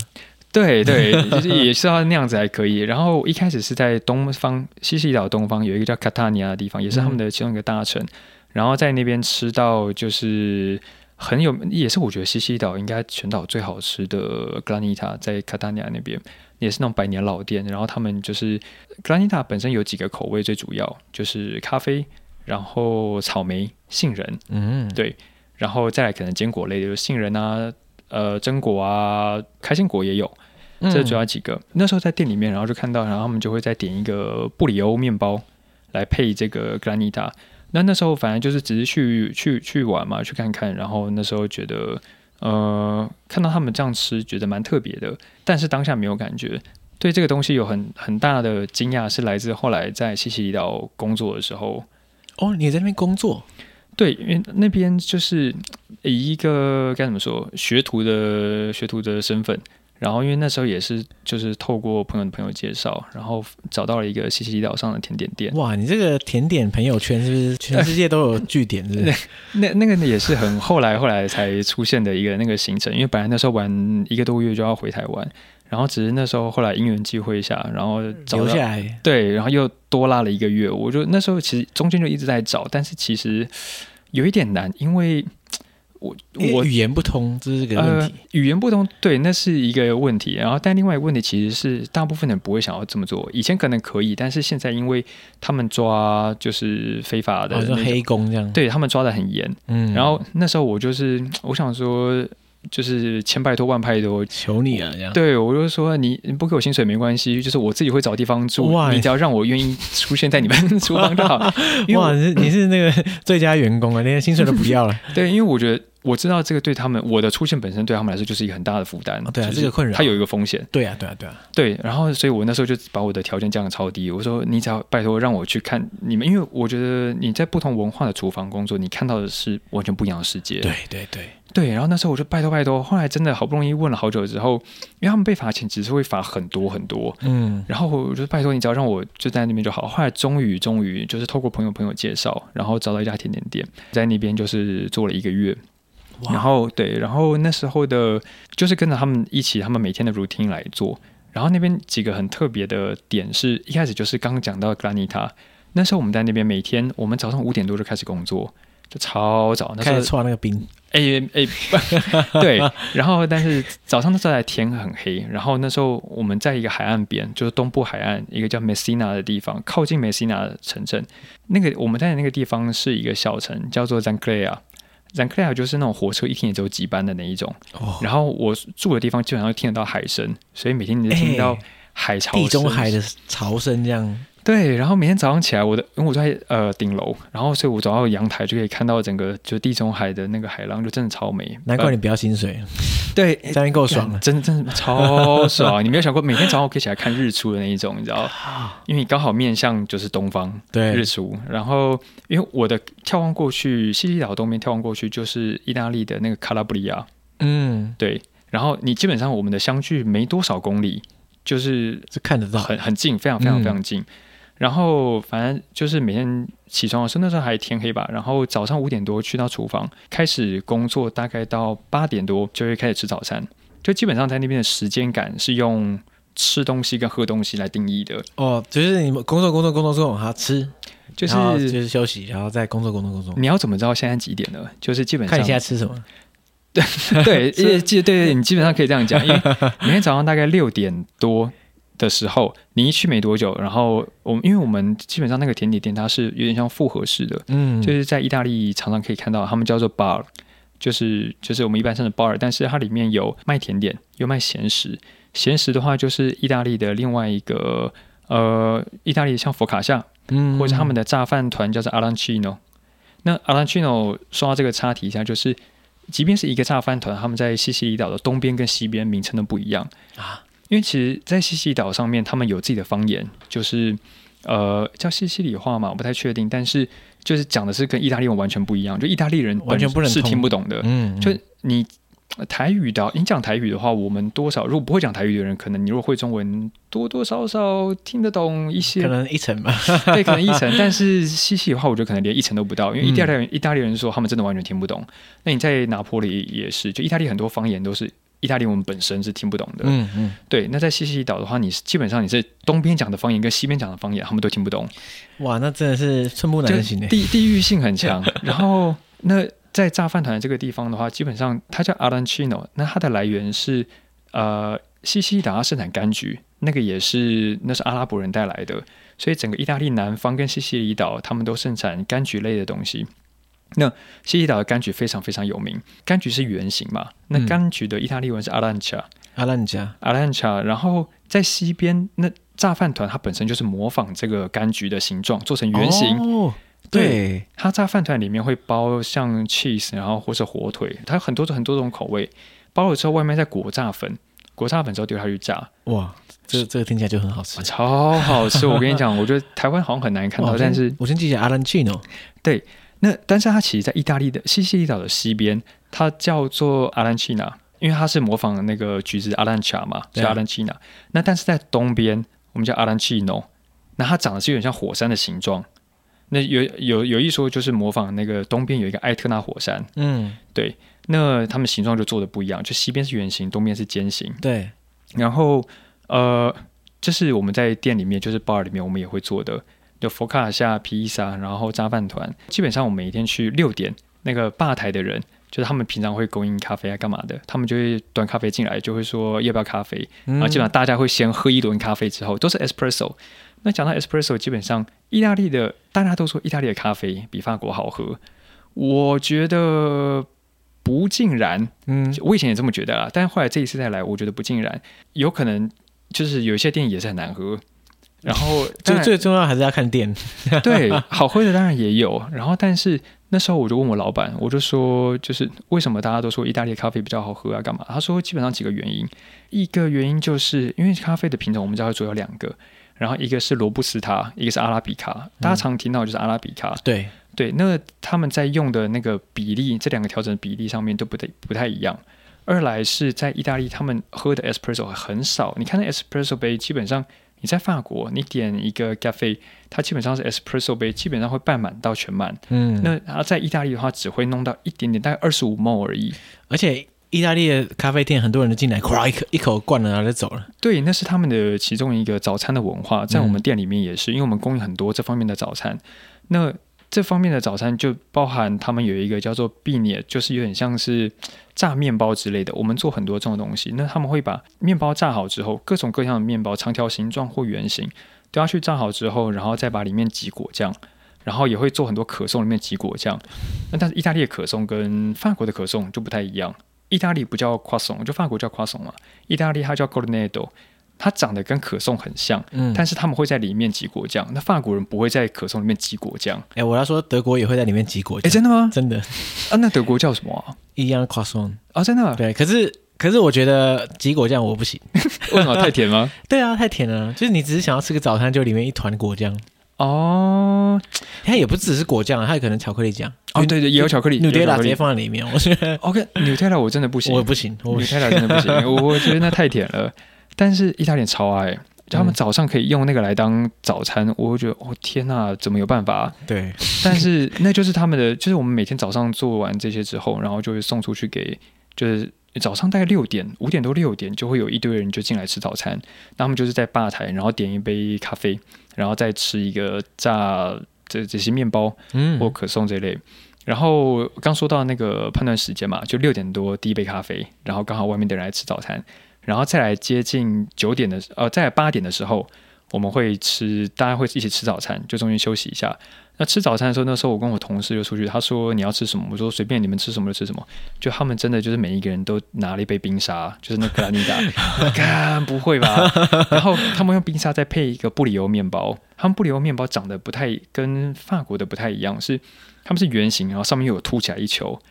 对对，就是也是要那样子还可以。然后一开始是在东方西西里岛东方有一个叫卡塔尼亚的地方，也是他们的其中一个大城。嗯、然后在那边吃到就是。很有，也是我觉得西西岛应该全岛最好吃的 granita，在卡塔尼亚那边也是那种百年老店。然后他们就是 granita 本身有几个口味，最主要就是咖啡，然后草莓、杏仁，嗯，对，然后再来可能坚果类的，就是杏仁啊，呃，榛果啊，开心果也有，这主要几个。嗯、那时候在店里面，然后就看到，然后他们就会再点一个布里欧面包来配这个 granita。那那时候反正就是只是去去去玩嘛，去看看。然后那时候觉得，呃，看到他们这样吃，觉得蛮特别的。但是当下没有感觉，对这个东西有很很大的惊讶，是来自后来在西西里岛工作的时候。哦，你在那边工作？对，因为那边就是以一个该怎么说学徒的学徒的身份，然后因为那时候也是就是透过朋友的朋友介绍，然后找到了一个西西里岛上的甜点店。哇，你这个甜点朋友圈是不是全世界都有据点？是不是？那那个也是很后来后来才出现的一个那个行程，因为本来那时候玩一个多月就要回台湾，然后只是那时候后来因缘际会下，然后留下来。对，然后又多拉了一个月。我就那时候其实中间就一直在找，但是其实有一点难，因为。我我语言不通，这是个问题。呃，语言不通，对，那是一个问题。然后，但另外一个问题其实是，大部分人不会想要这么做。以前可能可以，但是现在因为他们抓就是非法的，像黑工这样，对他们抓的很严。嗯，然后那时候我就是我想说。就是千拜托万拜托，求你啊！这样对我就说你，你不给我薪水没关系，就是我自己会找地方住。哇，你只要让我愿意出现在你们厨房就好。哇，你是你是那个最佳员工啊，连薪水都不要了。对，因为我觉得我知道这个对他们，我的出现本身对他们来说就是一个很大的负担。对啊，这个困扰，他有一个风险。对啊，对啊，对啊。对，然后所以我那时候就把我的条件降得超低。我说你只要拜托让我去看你们，因为我觉得你在不同文化的厨房工作，你看到的是完全不一样的世界。对对对。对，然后那时候我就拜托拜托，后来真的好不容易问了好久之后，因为他们被罚钱只是会罚很多很多，嗯，然后我就拜托你只要让我就在那边就好。后来终于终于就是透过朋友朋友介绍，然后找到一家甜点店，在那边就是做了一个月，哇然后对，然后那时候的就是跟着他们一起，他们每天的 routine 来做，然后那边几个很特别的点是一开始就是刚刚讲到格兰尼塔那时候我们在那边每天我们早上五点多就开始工作。就超早，那时候开始搓那个冰，哎哎，对，然后但是早上的时候还天很黑，然后那时候我们在一个海岸边，就是东部海岸一个叫 Messina 的地方，靠近 Messina 的城镇。那个我们在那个地方是一个小城，叫做 Zanclea，Zanclea 就是那种火车一天也只有几班的那一种。哦，然后我住的地方基本上听得到海声，所以每天你就听到海潮、地中海的潮声这样。对，然后每天早上起来，我的因为我在呃顶楼，然后所以我走到阳台就可以看到整个就地中海的那个海浪，就真的超美。难怪你不要薪水，对，这样够爽了，真的真的超爽。你没有想过每天早上我可以起来看日出的那一种，你知道？因为你刚好面向就是东方，对，日出。然后因为我的眺望过去，西西岛东边眺望过去就是意大利的那个卡拉布里亚，嗯，对。然后你基本上我们的相距没多少公里，就是是看得到，很很近，非常非常非常近。嗯然后反正就是每天起床的时候，那时候还天黑吧。然后早上五点多去到厨房开始工作，大概到八点多就会开始吃早餐。就基本上在那边的时间感是用吃东西跟喝东西来定义的。哦，就是你们工作工作工作之后，哈吃，就是就是休息，然后再工作工作工作。你要怎么知道现在几点呢？就是基本上看你现在吃什么。对对，记得对对，你基本上可以这样讲，因为每天早上大概六点多。的时候，你一去没多久，然后我们因为我们基本上那个甜点店它是有点像复合式的，嗯，就是在意大利常常可以看到，他们叫做 bar，就是就是我们一般称的 bar，但是它里面有卖甜点，有卖咸食，咸食的话就是意大利的另外一个呃，意大利像佛卡夏，嗯，或者他们的炸饭团叫做 arancino。那 arancino 说到这个插题一下，就是即便是一个炸饭团，他们在西西里岛的东边跟西边名称都不一样啊。因为其实，在西西里岛上面，他们有自己的方言，就是呃叫西西里话嘛，我不太确定。但是就是讲的是跟意大利文完全不一样，就意大利人完全不能是听不懂的。嗯，嗯，就你台语的，你讲台语的话，我们多少如果不会讲台语的人，可能你如果会中文，多多少少听得懂一些，可能一层吧。对，可能一层。但是西西里话，我觉得可能连一层都不到，因为意大利人，嗯、意大利人说他们真的完全听不懂。那你在拿坡里也是，就意大利很多方言都是。意大利文本身是听不懂的，嗯嗯，嗯对。那在西西里岛的话，你是基本上你是东边讲的方言跟西边讲的方言，他们都听不懂。哇，那真的是寸步难行的，地地域性很强。然后，那在炸饭团这个地方的话，基本上它叫 Arancino，那它的来源是呃西西里岛要盛产柑橘，那个也是那是阿拉伯人带来的，所以整个意大利南方跟西西里岛他们都盛产柑橘类的东西。那西西岛的柑橘非常非常有名，柑橘是圆形嘛？那柑橘的意大利文是 arancia，arancia，arancia。然后在西边，那炸饭团它本身就是模仿这个柑橘的形状，做成圆形。哦，对，它炸饭团里面会包像 cheese，然后或是火腿，它有很多种很多种口味。包了之后，外面再裹炸粉，裹炸粉之后丢下去炸。哇，这这个听起来就很好吃，超好吃！我跟你讲，我觉得台湾好像很难看到，但是我先记起 arancino，对。那但是它其实，在意大利的西西里岛的西边，它叫做阿兰奇纳，因为它是模仿那个橘子阿兰恰嘛，叫阿兰奇纳。那但是在东边，我们叫阿兰奇诺，那它长得是有点像火山的形状。那有有有一说就是模仿那个东边有一个埃特纳火山，嗯，对。那它们形状就做的不一样，就西边是圆形，东边是尖形。对。然后呃，这是我们在店里面，就是 bar 里面我们也会做的，就佛卡夏披萨，然后炸饭团。基本上我们每天去六点，那个吧台的人。就是他们平常会供应咖啡啊，干嘛的？他们就会端咖啡进来，就会说要不要咖啡。嗯、然后基本上大家会先喝一轮咖啡，之后都是 espresso。那讲到 espresso，基本上意大利的大家都说意大利的咖啡比法国好喝，我觉得不尽然。嗯，我以前也这么觉得啦，但是后来这一次再来，我觉得不尽然。有可能就是有一些店也是很难喝。然后 就最重要还是要看店。对，好喝的当然也有。然后但是。那时候我就问我老板，我就说，就是为什么大家都说意大利咖啡比较好喝啊？干嘛？他说基本上几个原因，一个原因就是因为咖啡的品种我们家主要两个，然后一个是罗布斯塔，一个是阿拉比卡。大家常听到就是阿拉比卡，嗯、对对，那他们在用的那个比例，这两个调整比例上面都不太不太一样。二来是在意大利，他们喝的 espresso 很少，你看那 espresso 杯基本上。你在法国，你点一个咖啡，它基本上是 espresso 杯，基本上会半满到全满。嗯，那然后在意大利的话，只会弄到一点点，大概二十五 ml 而已。而且意大利的咖啡店，很多人都进来，咵一口一口灌了，然后就走了。对，那是他们的其中一个早餐的文化，在我们店里面也是，嗯、因为我们供应很多这方面的早餐。那这方面的早餐就包含他们有一个叫做比涅，就是有点像是炸面包之类的。我们做很多这种东西，那他们会把面包炸好之后，各种各样的面包，长条形状或圆形，都要去炸好之后，然后再把里面挤果酱，然后也会做很多可颂里面挤果酱。那但是意大利的可颂跟法国的可颂就不太一样，意大利不叫 croissant，就法国叫 croissant 嘛，意大利它叫 cornetto。它长得跟可颂很像，嗯，但是他们会在里面挤果酱。那法国人不会在可颂里面挤果酱。哎、欸，我要说德国也会在里面挤果酱。哎、欸，真的吗？真的啊？那德国叫什么啊？一样的 croissant 啊？真的？对，可是可是我觉得挤果酱我不行。为什么？太甜吗？对啊，太甜了。就是你只是想要吃个早餐，就里面一团果酱。哦，它也不只是果酱，它有可能巧克力酱。哦，对对，也有巧克力。努特拉直接放在里面，我觉得 OK。努特拉我真的 不行，我不行，努特拉真的不行，我我觉得那太甜了。但是意大利超爱，就他们早上可以用那个来当早餐，嗯、我会觉得哦天呐，怎么有办法？对，但是那就是他们的，就是我们每天早上做完这些之后，然后就会送出去给，就是早上大概六点、五点多六点就会有一堆人就进来吃早餐，那他们就是在吧台，然后点一杯咖啡，然后再吃一个炸这这些面包，嗯，或可颂这类。然后刚说到那个判断时间嘛，就六点多第一杯咖啡，然后刚好外面的人来吃早餐。然后再来接近九点的，呃，再来八点的时候，我们会吃，大家会一起吃早餐，就中间休息一下。那吃早餐的时候，那时候我跟我同事就出去，他说你要吃什么？我说随便你们吃什么就吃什么。就他们真的就是每一个人都拿了一杯冰沙，就是那格兰尼达，干不会吧？然后他们用冰沙再配一个布里欧面包，他们布里欧面包长得不太跟法国的不太一样，是他们是圆形，然后上面又有凸起来一球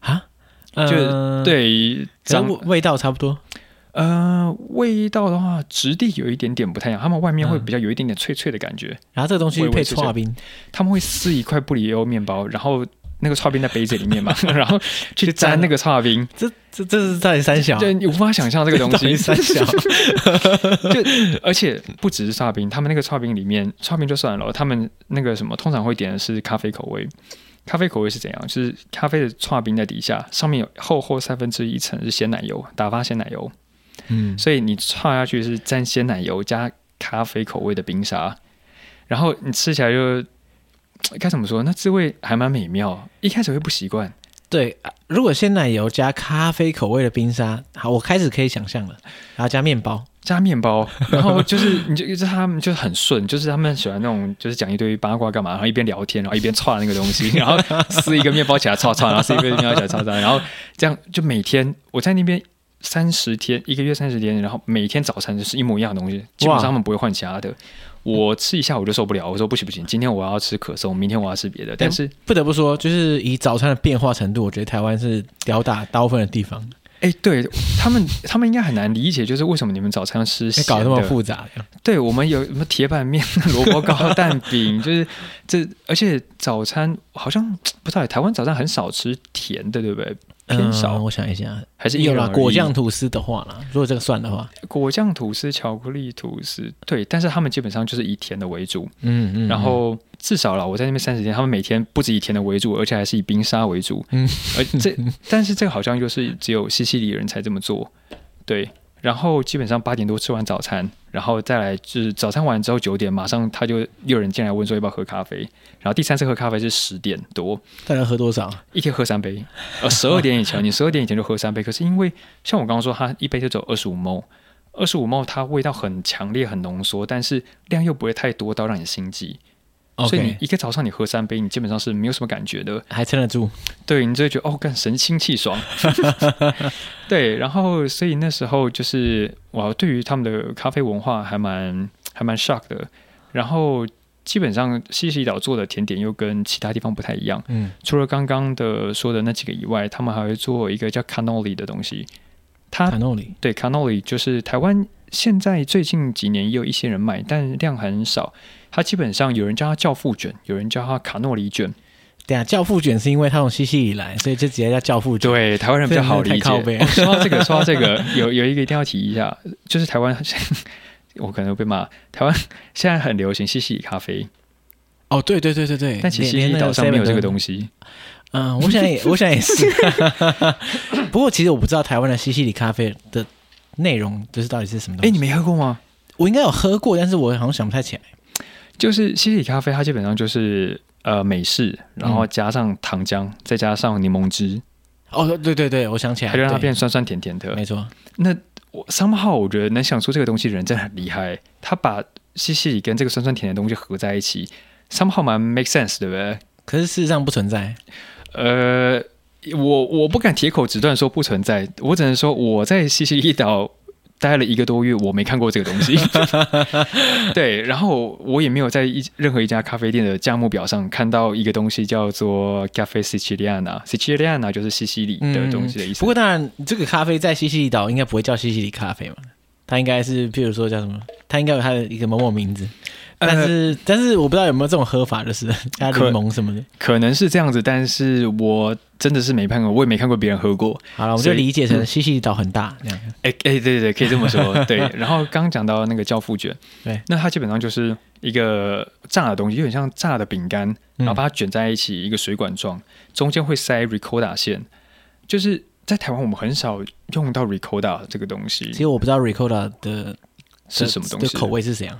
啊，就、呃、对，长味道差不多。呃，味道的话，质地有一点点不太一样。他们外面会比较有一点点脆脆的感觉。然后这个东西配剉冰，他们会撕一块布里欧面包，然后那个剉冰在杯子里面嘛，然后去沾那个剉冰。这这这是在三小，对，你无法想象这个东西三小。就而且不只是剉冰，他们那个剉冰里面，剉冰就算了，他们那个什么通常会点的是咖啡口味。咖啡口味是怎样？就是咖啡的剉冰在底下，上面有厚厚三分之一层是鲜奶油，打发鲜奶油。嗯，所以你剉下去是沾鲜奶油加咖啡口味的冰沙，然后你吃起来就该怎么说？那滋味还蛮美妙。一开始会不习惯，对。如果鲜奶油加咖啡口味的冰沙，好，我开始可以想象了。然后加面包，加面包，然后就是你就就是他们就很顺，就是他们喜欢那种就是讲一堆八卦干嘛，然后一边聊天，然后一边串那个东西，然后撕一个面包起来串串，然后撕一个面包起来串串，然后这样就每天我在那边。三十天，一个月三十天，然后每天早餐就是一模一样的东西，基本上他们不会换其他的。我吃一下我就受不了，我说不行不行，今天我要吃可颂，明天我要吃别的。但是不得不说，就是以早餐的变化程度，我觉得台湾是吊打大部分的地方。哎，对他们，他们应该很难理解，就是为什么你们早餐吃 搞那么复杂？对我们有什么铁板面、萝卜糕、蛋饼，就是这，而且早餐好像不知道，台湾早餐很少吃甜的，对不对？偏少。嗯、我想一下，还是有啦。果酱吐司的话啦，如果这个算的话，果酱吐司、巧克力吐司，对，但是他们基本上就是以甜的为主。嗯嗯。然后至少啦，我在那边三十天，他们每天不止以甜的为主，而且还是以冰沙为主。嗯。而这，但是这个好像就是只有西西里人才这么做。对。然后基本上八点多吃完早餐，然后再来就是早餐完之后九点，马上他就有人进来问说要不要喝咖啡。然后第三次喝咖啡是十点多，大概喝多少？一天喝三杯。呃，十二点以前，你十二点以前就喝三杯。可是因为像我刚刚说，它一杯就只有二十五 ml，二十五 ml 它味道很强烈、很浓缩，但是量又不会太多到让你心悸。所以你一个早上你喝三杯，你基本上是没有什么感觉的，还撑得住。对，你就会觉得哦，干神清气爽。对，然后所以那时候就是我对于他们的咖啡文化还蛮还蛮 shock 的。然后基本上西西里岛做的甜点又跟其他地方不太一样。嗯，除了刚刚的说的那几个以外，他们还会做一个叫 cannoli 的东西。它 cannoli 对 cannoli 就是台湾现在最近几年也有一些人买，但量很少。它基本上有人叫它教父卷，有人叫它卡诺里卷。对啊，教父卷是因为他从西西里来，所以就直接叫教父卷。对，台湾人比较好理解。哦、说到这个，说到这个，有有一个一定要提一下，就是台湾，我可能会被骂。台湾现在很流行西西里咖啡。哦，对对对对对，但其实西西里岛上没有这个东西。嗯，我想也，我想也是。不过其实我不知道台湾的西西里咖啡的内容，就是到底是什么东西。哎，你没喝过吗？我应该有喝过，但是我好像想不太起来。就是西西里咖啡，它基本上就是呃美式，然后加上糖浆，嗯、再加上柠檬汁。哦，对对对，我想起来，它就让它变酸酸甜甜的。没错。那我 somehow 我觉得能想出这个东西的人真的很厉害。他把西西里跟这个酸酸甜的东西合在一起，somehow 蛮 make sense，对不对？可是事实上不存在。呃，我我不敢铁口直断说不存在，我只能说我在西西里岛。待了一个多月，我没看过这个东西。对，然后我也没有在一任何一家咖啡店的价目表上看到一个东西叫做 Cafe Siciliana，Siciliana 就是西西里的东西的意思。嗯、不过当然，这个咖啡在西西里岛应该不会叫西西里咖啡嘛，它应该是，譬如说叫什么，它应该有它的一个某某名字。但是，呃、但是我不知道有没有这种喝法，就是加柠檬什么的可，可能是这样子，但是我真的是没看过，我也没看过别人喝过。好了，我们就理解成西西里岛很大这样。哎哎、欸欸，对对对，可以这么说。对，然后刚刚讲到那个教父卷，对，那它基本上就是一个炸的东西，有点像炸的饼干，然后把它卷在一起，一个水管状，中间会塞 ricotta 线。就是在台湾，我们很少用到 ricotta 这个东西。其实我不知道 ricotta，的是什么东西，口味是怎样。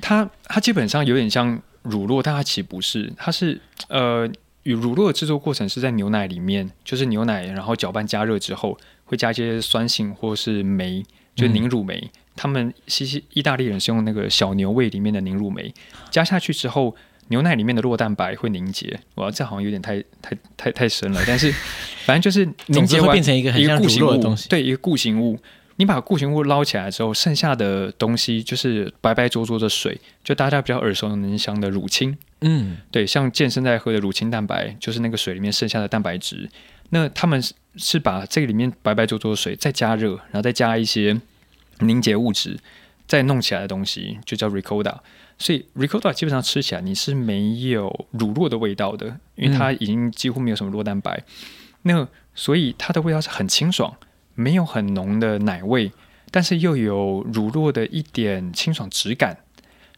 它它基本上有点像乳酪，但它其实不是。它是呃，与乳酪的制作过程是在牛奶里面，就是牛奶，然后搅拌加热之后，会加一些酸性或是酶，就凝乳酶。嗯、他们西西意大利人是用那个小牛胃里面的凝乳酶，加下去之后，牛奶里面的酪蛋白会凝结。哇，这好像有点太太太太深了，但是反正就是 凝结会变成一个很像乳酪的东西，对，一个固形物。你把固形物捞起来之后，剩下的东西就是白白浊浊的水，就大家比较耳熟能详的乳清。嗯，对，像健身在喝的乳清蛋白，就是那个水里面剩下的蛋白质。那他们是把这个里面白白浊浊的水再加热，然后再加一些凝结物质，再弄起来的东西就叫 ricotta。所以 ricotta 基本上吃起来你是没有乳酪的味道的，因为它已经几乎没有什么酪蛋白。嗯、那所以它的味道是很清爽。没有很浓的奶味，但是又有乳酪的一点清爽质感。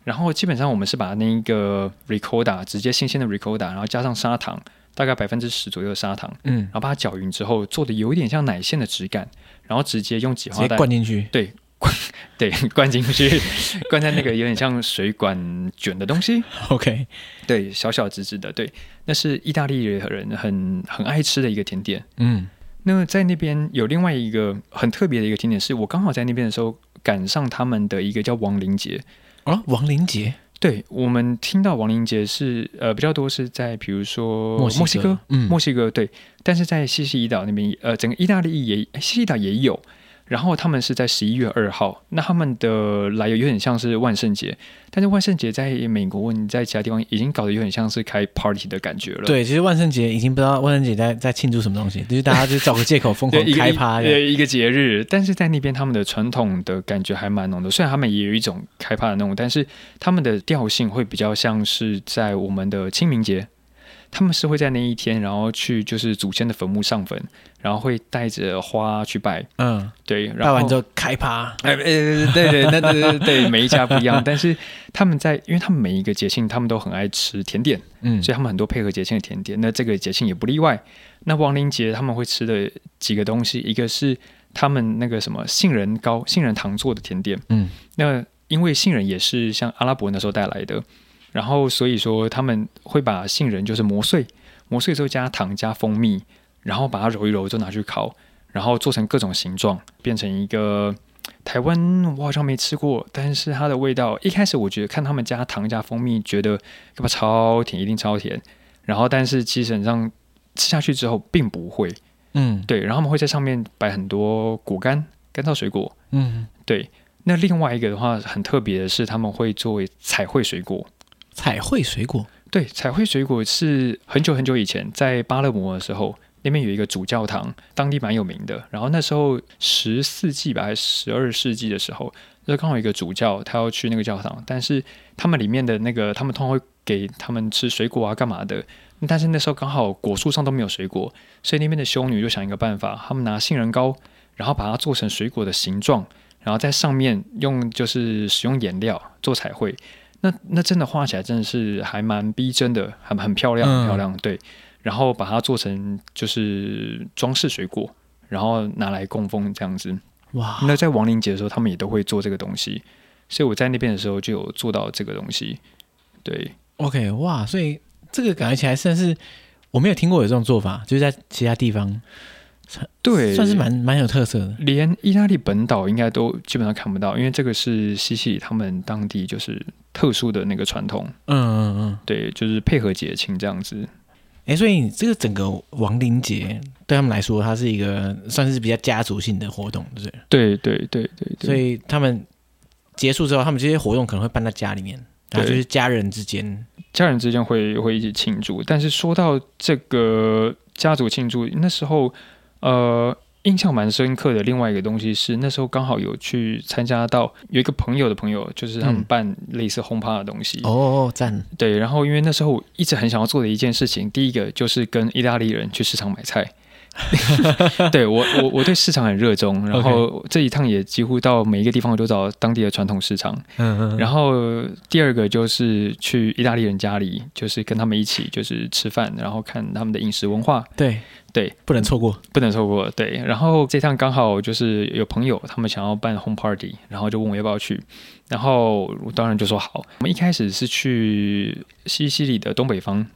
然后基本上我们是把那个 ricotta 直接新鲜的 ricotta，然后加上砂糖，大概百分之十左右的砂糖，嗯，然后把它搅匀之后，做的有一点像奶线的质感，然后直接用挤花袋灌进去，对，灌 对灌进去，灌在那个有点像水管卷的东西。OK，对，小小直直的，对，那是意大利人很很爱吃的一个甜点，嗯。那么在那边有另外一个很特别的一个景点，是我刚好在那边的时候赶上他们的一个叫亡灵节啊，亡灵节。对，我们听到亡灵节是呃比较多是在比如说墨西哥，墨西哥，嗯，墨西哥对，但是在西西里岛那边呃整个意大利也西西里岛也有。然后他们是在十一月二号，那他们的来由有点像是万圣节，但是万圣节在美国，你在其他地方已经搞得有点像是开 party 的感觉了。对，其实万圣节已经不知道万圣节在在庆祝什么东西，就是大家就找个借口疯狂开趴一个节日。但是在那边他们的传统的感觉还蛮浓的，虽然他们也有一种开趴的那种，但是他们的调性会比较像是在我们的清明节。他们是会在那一天，然后去就是祖先的坟墓上坟，然后会带着花去拜。嗯，对，然后拜完之后开趴。哎，对对对，那对对对，每一家不一样，但是他们在，因为他们每一个节庆，他们都很爱吃甜点，嗯，所以他们很多配合节庆的甜点。那这个节庆也不例外。那亡灵节他们会吃的几个东西，一个是他们那个什么杏仁糕、杏仁糖做的甜点。嗯，那因为杏仁也是像阿拉伯那时候带来的。然后，所以说他们会把杏仁就是磨碎，磨碎之后加糖加蜂蜜，然后把它揉一揉，就拿去烤，然后做成各种形状，变成一个台湾我好像没吃过，但是它的味道一开始我觉得看他们加糖加蜂蜜，觉得干嘛超甜，一定超甜。然后，但是其实本上吃下去之后并不会，嗯，对。然后他们会在上面摆很多果干、干燥水果，嗯，对。那另外一个的话很特别的是，他们会作为彩绘水果。彩绘水果，对，彩绘水果是很久很久以前在巴勒摩的时候，那边有一个主教堂，当地蛮有名的。然后那时候十四纪吧，还是十二世纪的时候，就刚好有一个主教，他要去那个教堂，但是他们里面的那个，他们通常会给他们吃水果啊，干嘛的？但是那时候刚好果树上都没有水果，所以那边的修女就想一个办法，他们拿杏仁膏，然后把它做成水果的形状，然后在上面用就是使用颜料做彩绘。那那真的画起来真的是还蛮逼真的，很很漂亮，很漂亮。对，然后把它做成就是装饰水果，然后拿来供奉这样子。哇！那在亡灵节的时候，他们也都会做这个东西，所以我在那边的时候就有做到这个东西。对，OK，哇！所以这个感觉起来算是我没有听过有这种做法，就是在其他地方。对，算是蛮蛮有特色的。连意大利本岛应该都基本上看不到，因为这个是西西里他们当地就是特殊的那个传统。嗯嗯嗯，对，就是配合节庆这样子。哎，所以这个整个亡灵节对他们来说，它是一个算是比较家族性的活动，对不对？对对对对。所以他们结束之后，他们这些活动可能会办在家里面，然后就是家人之间，家人之间会会一起庆祝。但是说到这个家族庆祝，那时候。呃，印象蛮深刻的。另外一个东西是，那时候刚好有去参加到有一个朋友的朋友，就是他们办类似轰趴的东西。嗯、哦，赞！对，然后因为那时候我一直很想要做的一件事情，第一个就是跟意大利人去市场买菜。对我，我我对市场很热衷，然后这一趟也几乎到每一个地方，我都找当地的传统市场。嗯嗯。然后第二个就是去意大利人家里，就是跟他们一起就是吃饭，然后看他们的饮食文化。对对，不能错过，不能错过。对，然后这趟刚好就是有朋友他们想要办 home party，然后就问我要不要去，然后我当然就说好。我们一开始是去西西里的东北方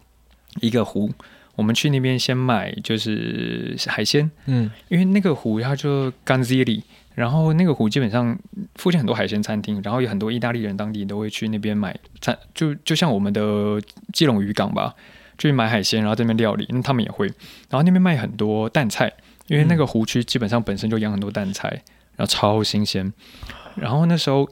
一个湖。我们去那边先买就是海鲜，嗯，因为那个湖它就 Ganzilli，然后那个湖基本上附近很多海鲜餐厅，然后有很多意大利人当地都会去那边买餐，就就像我们的基隆渔港吧，去买海鲜，然后这边料理，那他们也会，然后那边卖很多淡菜，因为那个湖区基本上本身就养很多淡菜，然后超新鲜，然后那时候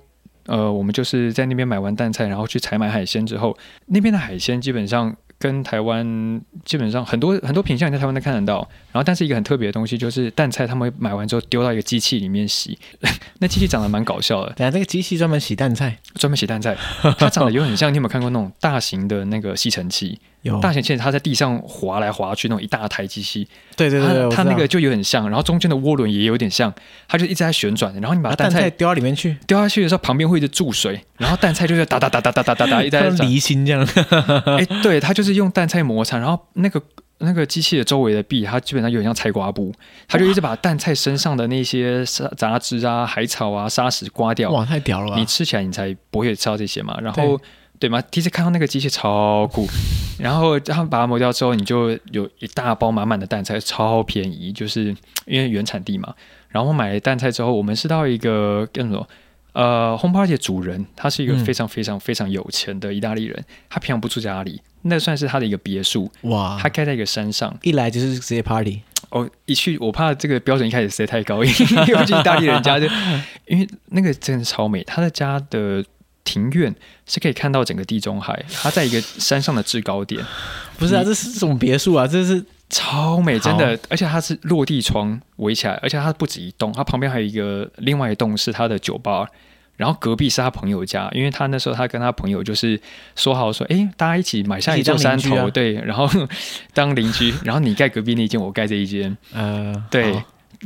呃，我们就是在那边买完淡菜，然后去采买海鲜之后，那边的海鲜基本上。跟台湾基本上很多很多品相，你在台湾都看得到。然后，但是一个很特别的东西就是淡菜，他们会买完之后丢到一个机器里面洗。那机器长得蛮搞笑的。等下，这个机器专门洗淡菜，专门洗淡菜。它长得有很像，你有没有看过那种大型的那个吸尘器？有大型器，它在地上滑来滑去那种一大台机器。对对对，它，它那个就有点像，然后中间的涡轮也有点像，它就一直在旋转。然后你把蛋菜丢到里面去，丢下去的时候旁边会一直注水，然后蛋菜就在哒哒哒哒哒哒哒哒 一直在离心这样。哎，对，它就是用蛋菜摩擦，然后那个那个机器的周围的壁，它基本上有点像菜瓜布，它就一直把蛋菜身上的那些杂杂质啊、海草啊、沙石刮掉。哇，太屌了！你吃起来你才不会吃到这些嘛。然后。对吗？第一次看到那个机器超酷，然后他们把它磨掉之后，你就有一大包满满的蛋菜，超便宜，就是因为原产地嘛。然后我买了蛋菜之后，我们是到一个叫什么呃，home party 的主人，他是一个非常非常非常有钱的意大利人，嗯、他平常不住家里，那算是他的一个别墅哇，他开在一个山上，一来就是直接 party 哦，一去我怕这个标准一开始设太高，因为因为意大利人家就因为那个真的超美，他的家的。庭院是可以看到整个地中海，它在一个山上的制高点。不是啊，这是这种别墅啊，这是超美，真的。而且它是落地窗围起来，而且它不止一栋，它旁边还有一个另外一栋是它的酒吧。然后隔壁是他朋友家，因为他那时候他跟他朋友就是说好说，哎，大家一起买下一座山头，啊、对，然后当邻居，然后你盖隔壁那间，我盖这一间，呃，对，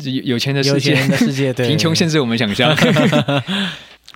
有有钱的世界，的世界，对，贫穷限制我们想象。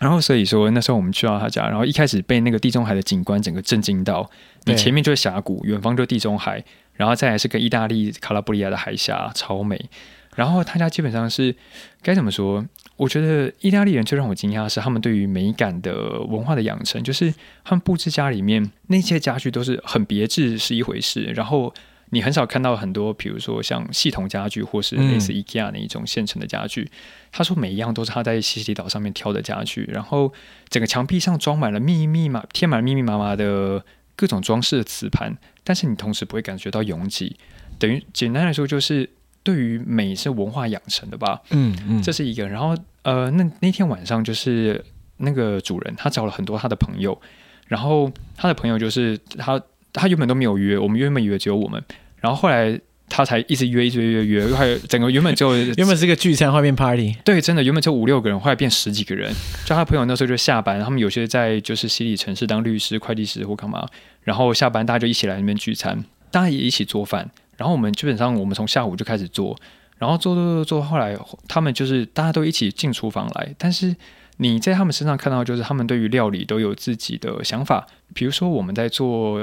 然后所以说那时候我们去到他家，然后一开始被那个地中海的景观整个震惊到，你前面就是峡谷，远方就是地中海，然后再来是个意大利卡拉布里亚的海峡，超美。然后他家基本上是该怎么说？我觉得意大利人最让我惊讶的是他们对于美感的文化的养成，就是他们布置家里面那些家具都是很别致是一回事，然后你很少看到很多，比如说像系统家具或是类似 IKEA 那一种现成的家具。嗯、他说每一样都是他在西西里岛上面挑的家具，然后整个墙壁上装满了密密麻贴满了密密麻麻的各种装饰的瓷盘，但是你同时不会感觉到拥挤，等于简单来说就是。对于美是文化养成的吧，嗯嗯，这是一个。然后呃，那那天晚上就是那个主人他找了很多他的朋友，然后他的朋友就是他他原本都没有约，我们原本以为只有我们，然后后来他才一直约一直约约约，还有整个原本就原本是个聚餐，后面 party，对，真的原本就五六个人，后来变十几个人。就他朋友那时候就下班，他们有些在就是西里城市当律师、会计师或干嘛，然后下班大家就一起来那边聚餐，大家也一起做饭。然后我们基本上，我们从下午就开始做，然后做做做做，后来他们就是大家都一起进厨房来。但是你在他们身上看到，就是他们对于料理都有自己的想法。比如说我们在做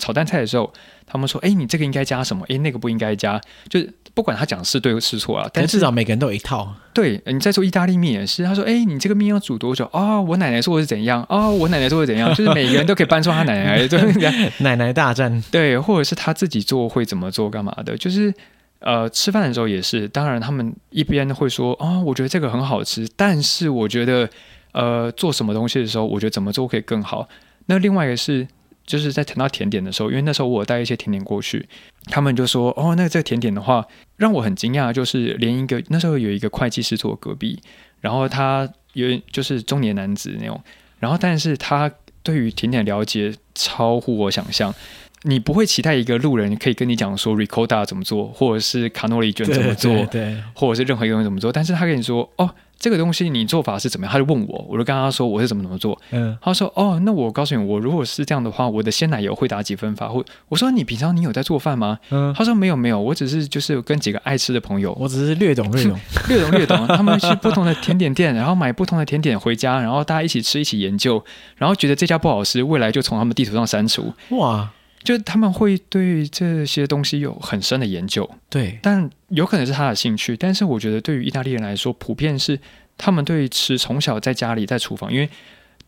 炒蛋菜的时候，他们说：“哎，你这个应该加什么？哎，那个不应该加。”就是不管他讲是对是错啊，但至少每个人都有一套。对，你在做意大利面也是，他说：“哎，你这个面要煮多久？”哦，我奶奶说我是怎样？哦，我奶奶说是怎样？就是每个人都可以搬出他奶奶，对奶奶大战。对，或者是他自己做会怎么做干嘛的？就是呃，吃饭的时候也是。当然，他们一边会说：“哦，我觉得这个很好吃。”但是我觉得呃，做什么东西的时候，我觉得怎么做可以更好。那另外一个是。就是在谈到甜点的时候，因为那时候我带一些甜点过去，他们就说：“哦，那这个甜点的话，让我很惊讶，就是连一个那时候有一个会计师坐隔壁，然后他有就是中年男子那种，然后但是他对于甜点了解超乎我想象，你不会期待一个路人可以跟你讲说 ricotta 怎么做，或者是卡诺里卷怎么做，对，对，对，或者是任何一个东西怎么做，但是他跟你说哦。”这个东西你做法是怎么样？他就问我，我就跟他说我是怎么怎么做。嗯，他说哦，那我告诉你，我如果是这样的话，我的鲜奶油会打几分法？或我说你平常你有在做饭吗？嗯，他说没有没有，我只是就是跟几个爱吃的朋友，我只是略懂略懂 略懂略懂。他们去不同的甜点店，然后买不同的甜点回家，然后大家一起吃，一起研究，然后觉得这家不好吃，未来就从他们地图上删除。哇！就他们会对这些东西有很深的研究，对，但有可能是他的兴趣。但是我觉得，对于意大利人来说，普遍是他们对吃从小在家里在厨房，因为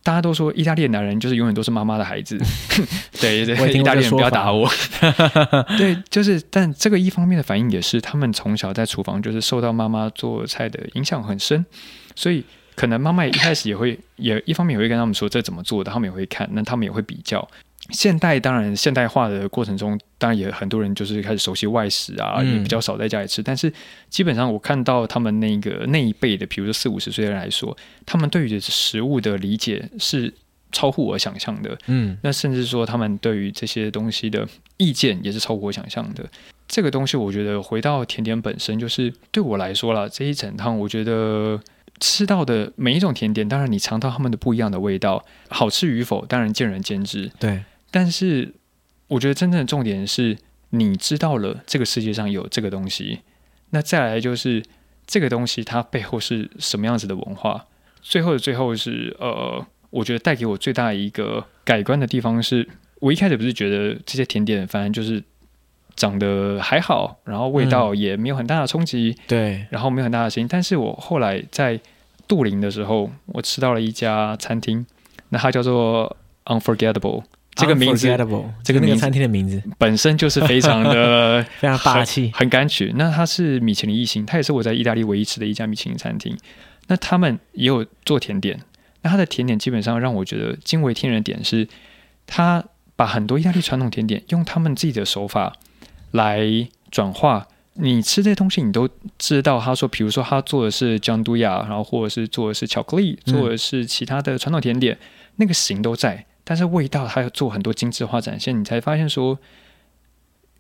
大家都说意大利的男人就是永远都是妈妈的孩子。对 对，意大利人不要打我。对，就是，但这个一方面的反应也是，他们从小在厨房就是受到妈妈做菜的影响很深，所以可能妈妈一开始也会也一方面也会跟他们说这怎么做的，他们也会看，那他们也会比较。现代当然现代化的过程中，当然也很多人就是开始熟悉外食啊，嗯、也比较少在家里吃。但是基本上我看到他们那个那一辈的，比如说四五十岁的人来说，他们对于食物的理解是超乎我想象的。嗯，那甚至说他们对于这些东西的意见也是超乎我想象的。这个东西我觉得回到甜点本身，就是对我来说啦，这一整趟我觉得。吃到的每一种甜点，当然你尝到他们的不一样的味道，好吃与否当然见仁见智。对，但是我觉得真正的重点是你知道了这个世界上有这个东西，那再来就是这个东西它背后是什么样子的文化。最后的最后是呃，我觉得带给我最大一个改观的地方是，我一开始不是觉得这些甜点反正就是。长得还好，然后味道也没有很大的冲击，嗯、对，然后没有很大的声音。但是我后来在杜林的时候，我吃到了一家餐厅，那它叫做 Unforgettable，这个名字，这个名餐厅的名字本身就是非常的 非常霸气，很敢取。那它是米其林一星，它也是我在意大利唯一吃的一家米其林餐厅。那他们也有做甜点，那它的甜点基本上让我觉得惊为天人的点是，他把很多意大利传统甜点用他们自己的手法。来转化，你吃这些东西，你都知道。他说，比如说他做的是酱杜亚，然后或者是做的是巧克力，做的是其他的传统甜点，嗯、那个形都在，但是味道还要做很多精致化展现，你才发现说，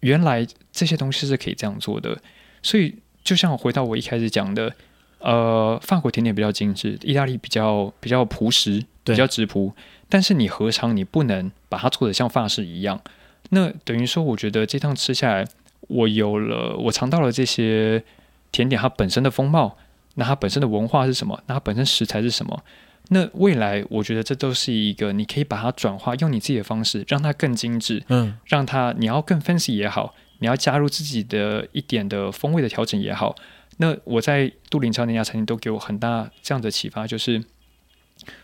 原来这些东西是可以这样做的。所以，就像我回到我一开始讲的，呃，法国甜点比较精致，意大利比较比较朴实，比较质朴。但是你何尝你不能把它做的像法式一样？那等于说，我觉得这趟吃下来，我有了，我尝到了这些甜点它本身的风貌，那它本身的文化是什么？那它本身食材是什么？那未来我觉得这都是一个你可以把它转化，用你自己的方式让它更精致，嗯，让它你要更 fancy 也好，你要加入自己的一点的风味的调整也好。那我在杜林超那家餐厅都给我很大这样的启发，就是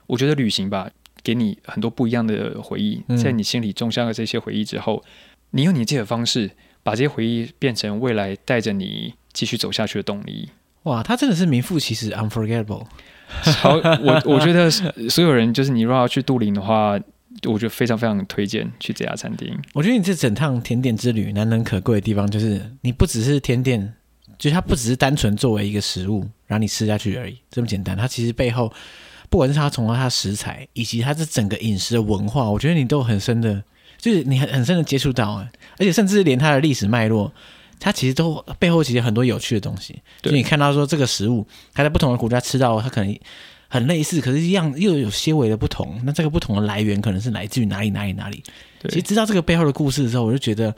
我觉得旅行吧，给你很多不一样的回忆，在你心里种下了这些回忆之后，你用你自己的方式把这些回忆变成未来带着你继续走下去的动力。哇，他真的是名副其实，unforgettable。好，我我觉得所有人就是你如果要去杜林的话，我觉得非常非常推荐去这家餐厅。我觉得你这整趟甜点之旅难能可贵的地方，就是你不只是甜点。就是它不只是单纯作为一个食物让你吃下去而已，这么简单。它其实背后，不管是它从它的食材，以及它这整个饮食的文化，我觉得你都很深的，就是你很很深的接触到，而且甚至连它的历史脉络，它其实都背后其实很多有趣的东西。对就你看到说这个食物，它在不同的国家吃到，它可能很类似，可是一样又有些微的不同。那这个不同的来源可能是来自于哪里哪里哪里？其实知道这个背后的故事的时候，我就觉得。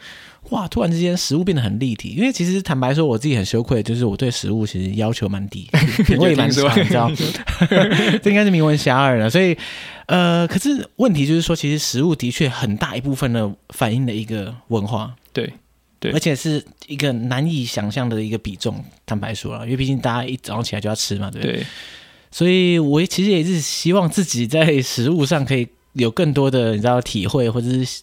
哇！突然之间，食物变得很立体。因为其实坦白说，我自己很羞愧，就是我对食物其实要求蛮低，品味蛮差，你知道？这应该是名闻遐迩了。所以，呃，可是问题就是说，其实食物的确很大一部分的反映了一个文化，对对，而且是一个难以想象的一个比重。坦白说了，因为毕竟大家一早上起来就要吃嘛，对不对？对，所以我其实也是希望自己在食物上可以有更多的，你知道，体会或者是。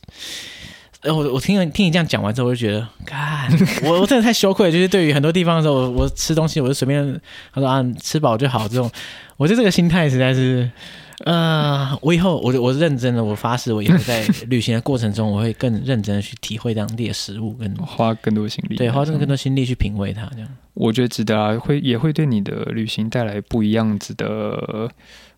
我我听听你这样讲完之后，我就觉得，干，我我真的太羞愧。就是对于很多地方的时候，我我吃东西，我就随便他说啊，吃饱就好。这种，我觉得这个心态实在是，呃，我以后我我认真的，我发誓，我以后在旅行的过程中，我会更认真的去体会当地的食物，跟花更多心力，对，花更多心力去品味它。这样，我觉得值得啊，会也会对你的旅行带来不一样子的。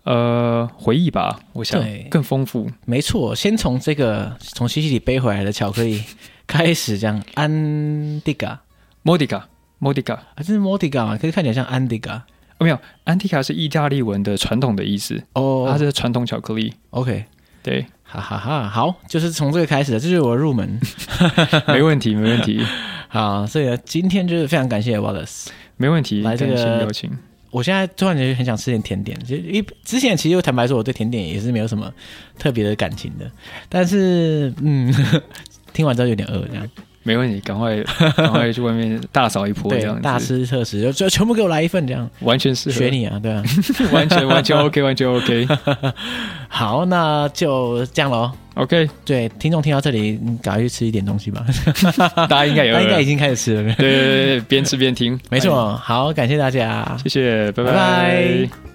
呃，回忆吧，我想更丰富。没错，先从这个从西西里背回来的巧克力开始，这样安迪卡、莫迪卡、莫迪卡，这是莫迪卡嘛？可是看起来像安迪卡。哦，没有，安迪卡是意大利文的传统的意思。哦，它是传统巧克力。OK，对，哈哈哈。好，就是从这个开始的，这就是我的入门。没问题，没问题。好，所以今天就是非常感谢 Wallace。没问题，来这个邀请。我现在突然间很想吃点甜点，就因为之前其实我坦白说，我对甜点也是没有什么特别的感情的。但是，嗯，听完之后有点饿，这样没问题，赶快 赶快去外面大扫一波，这样大吃特吃，就就全部给我来一份，这样完全适合学你啊，对啊，完全完全 OK，完全 OK。好，那就这样喽。OK，对，听众听到这里，你赶快去吃一点东西吧。大家应该有，应该已经开始吃了。对对对，边吃边听，没错。好，感谢大家，谢谢，拜拜。拜拜。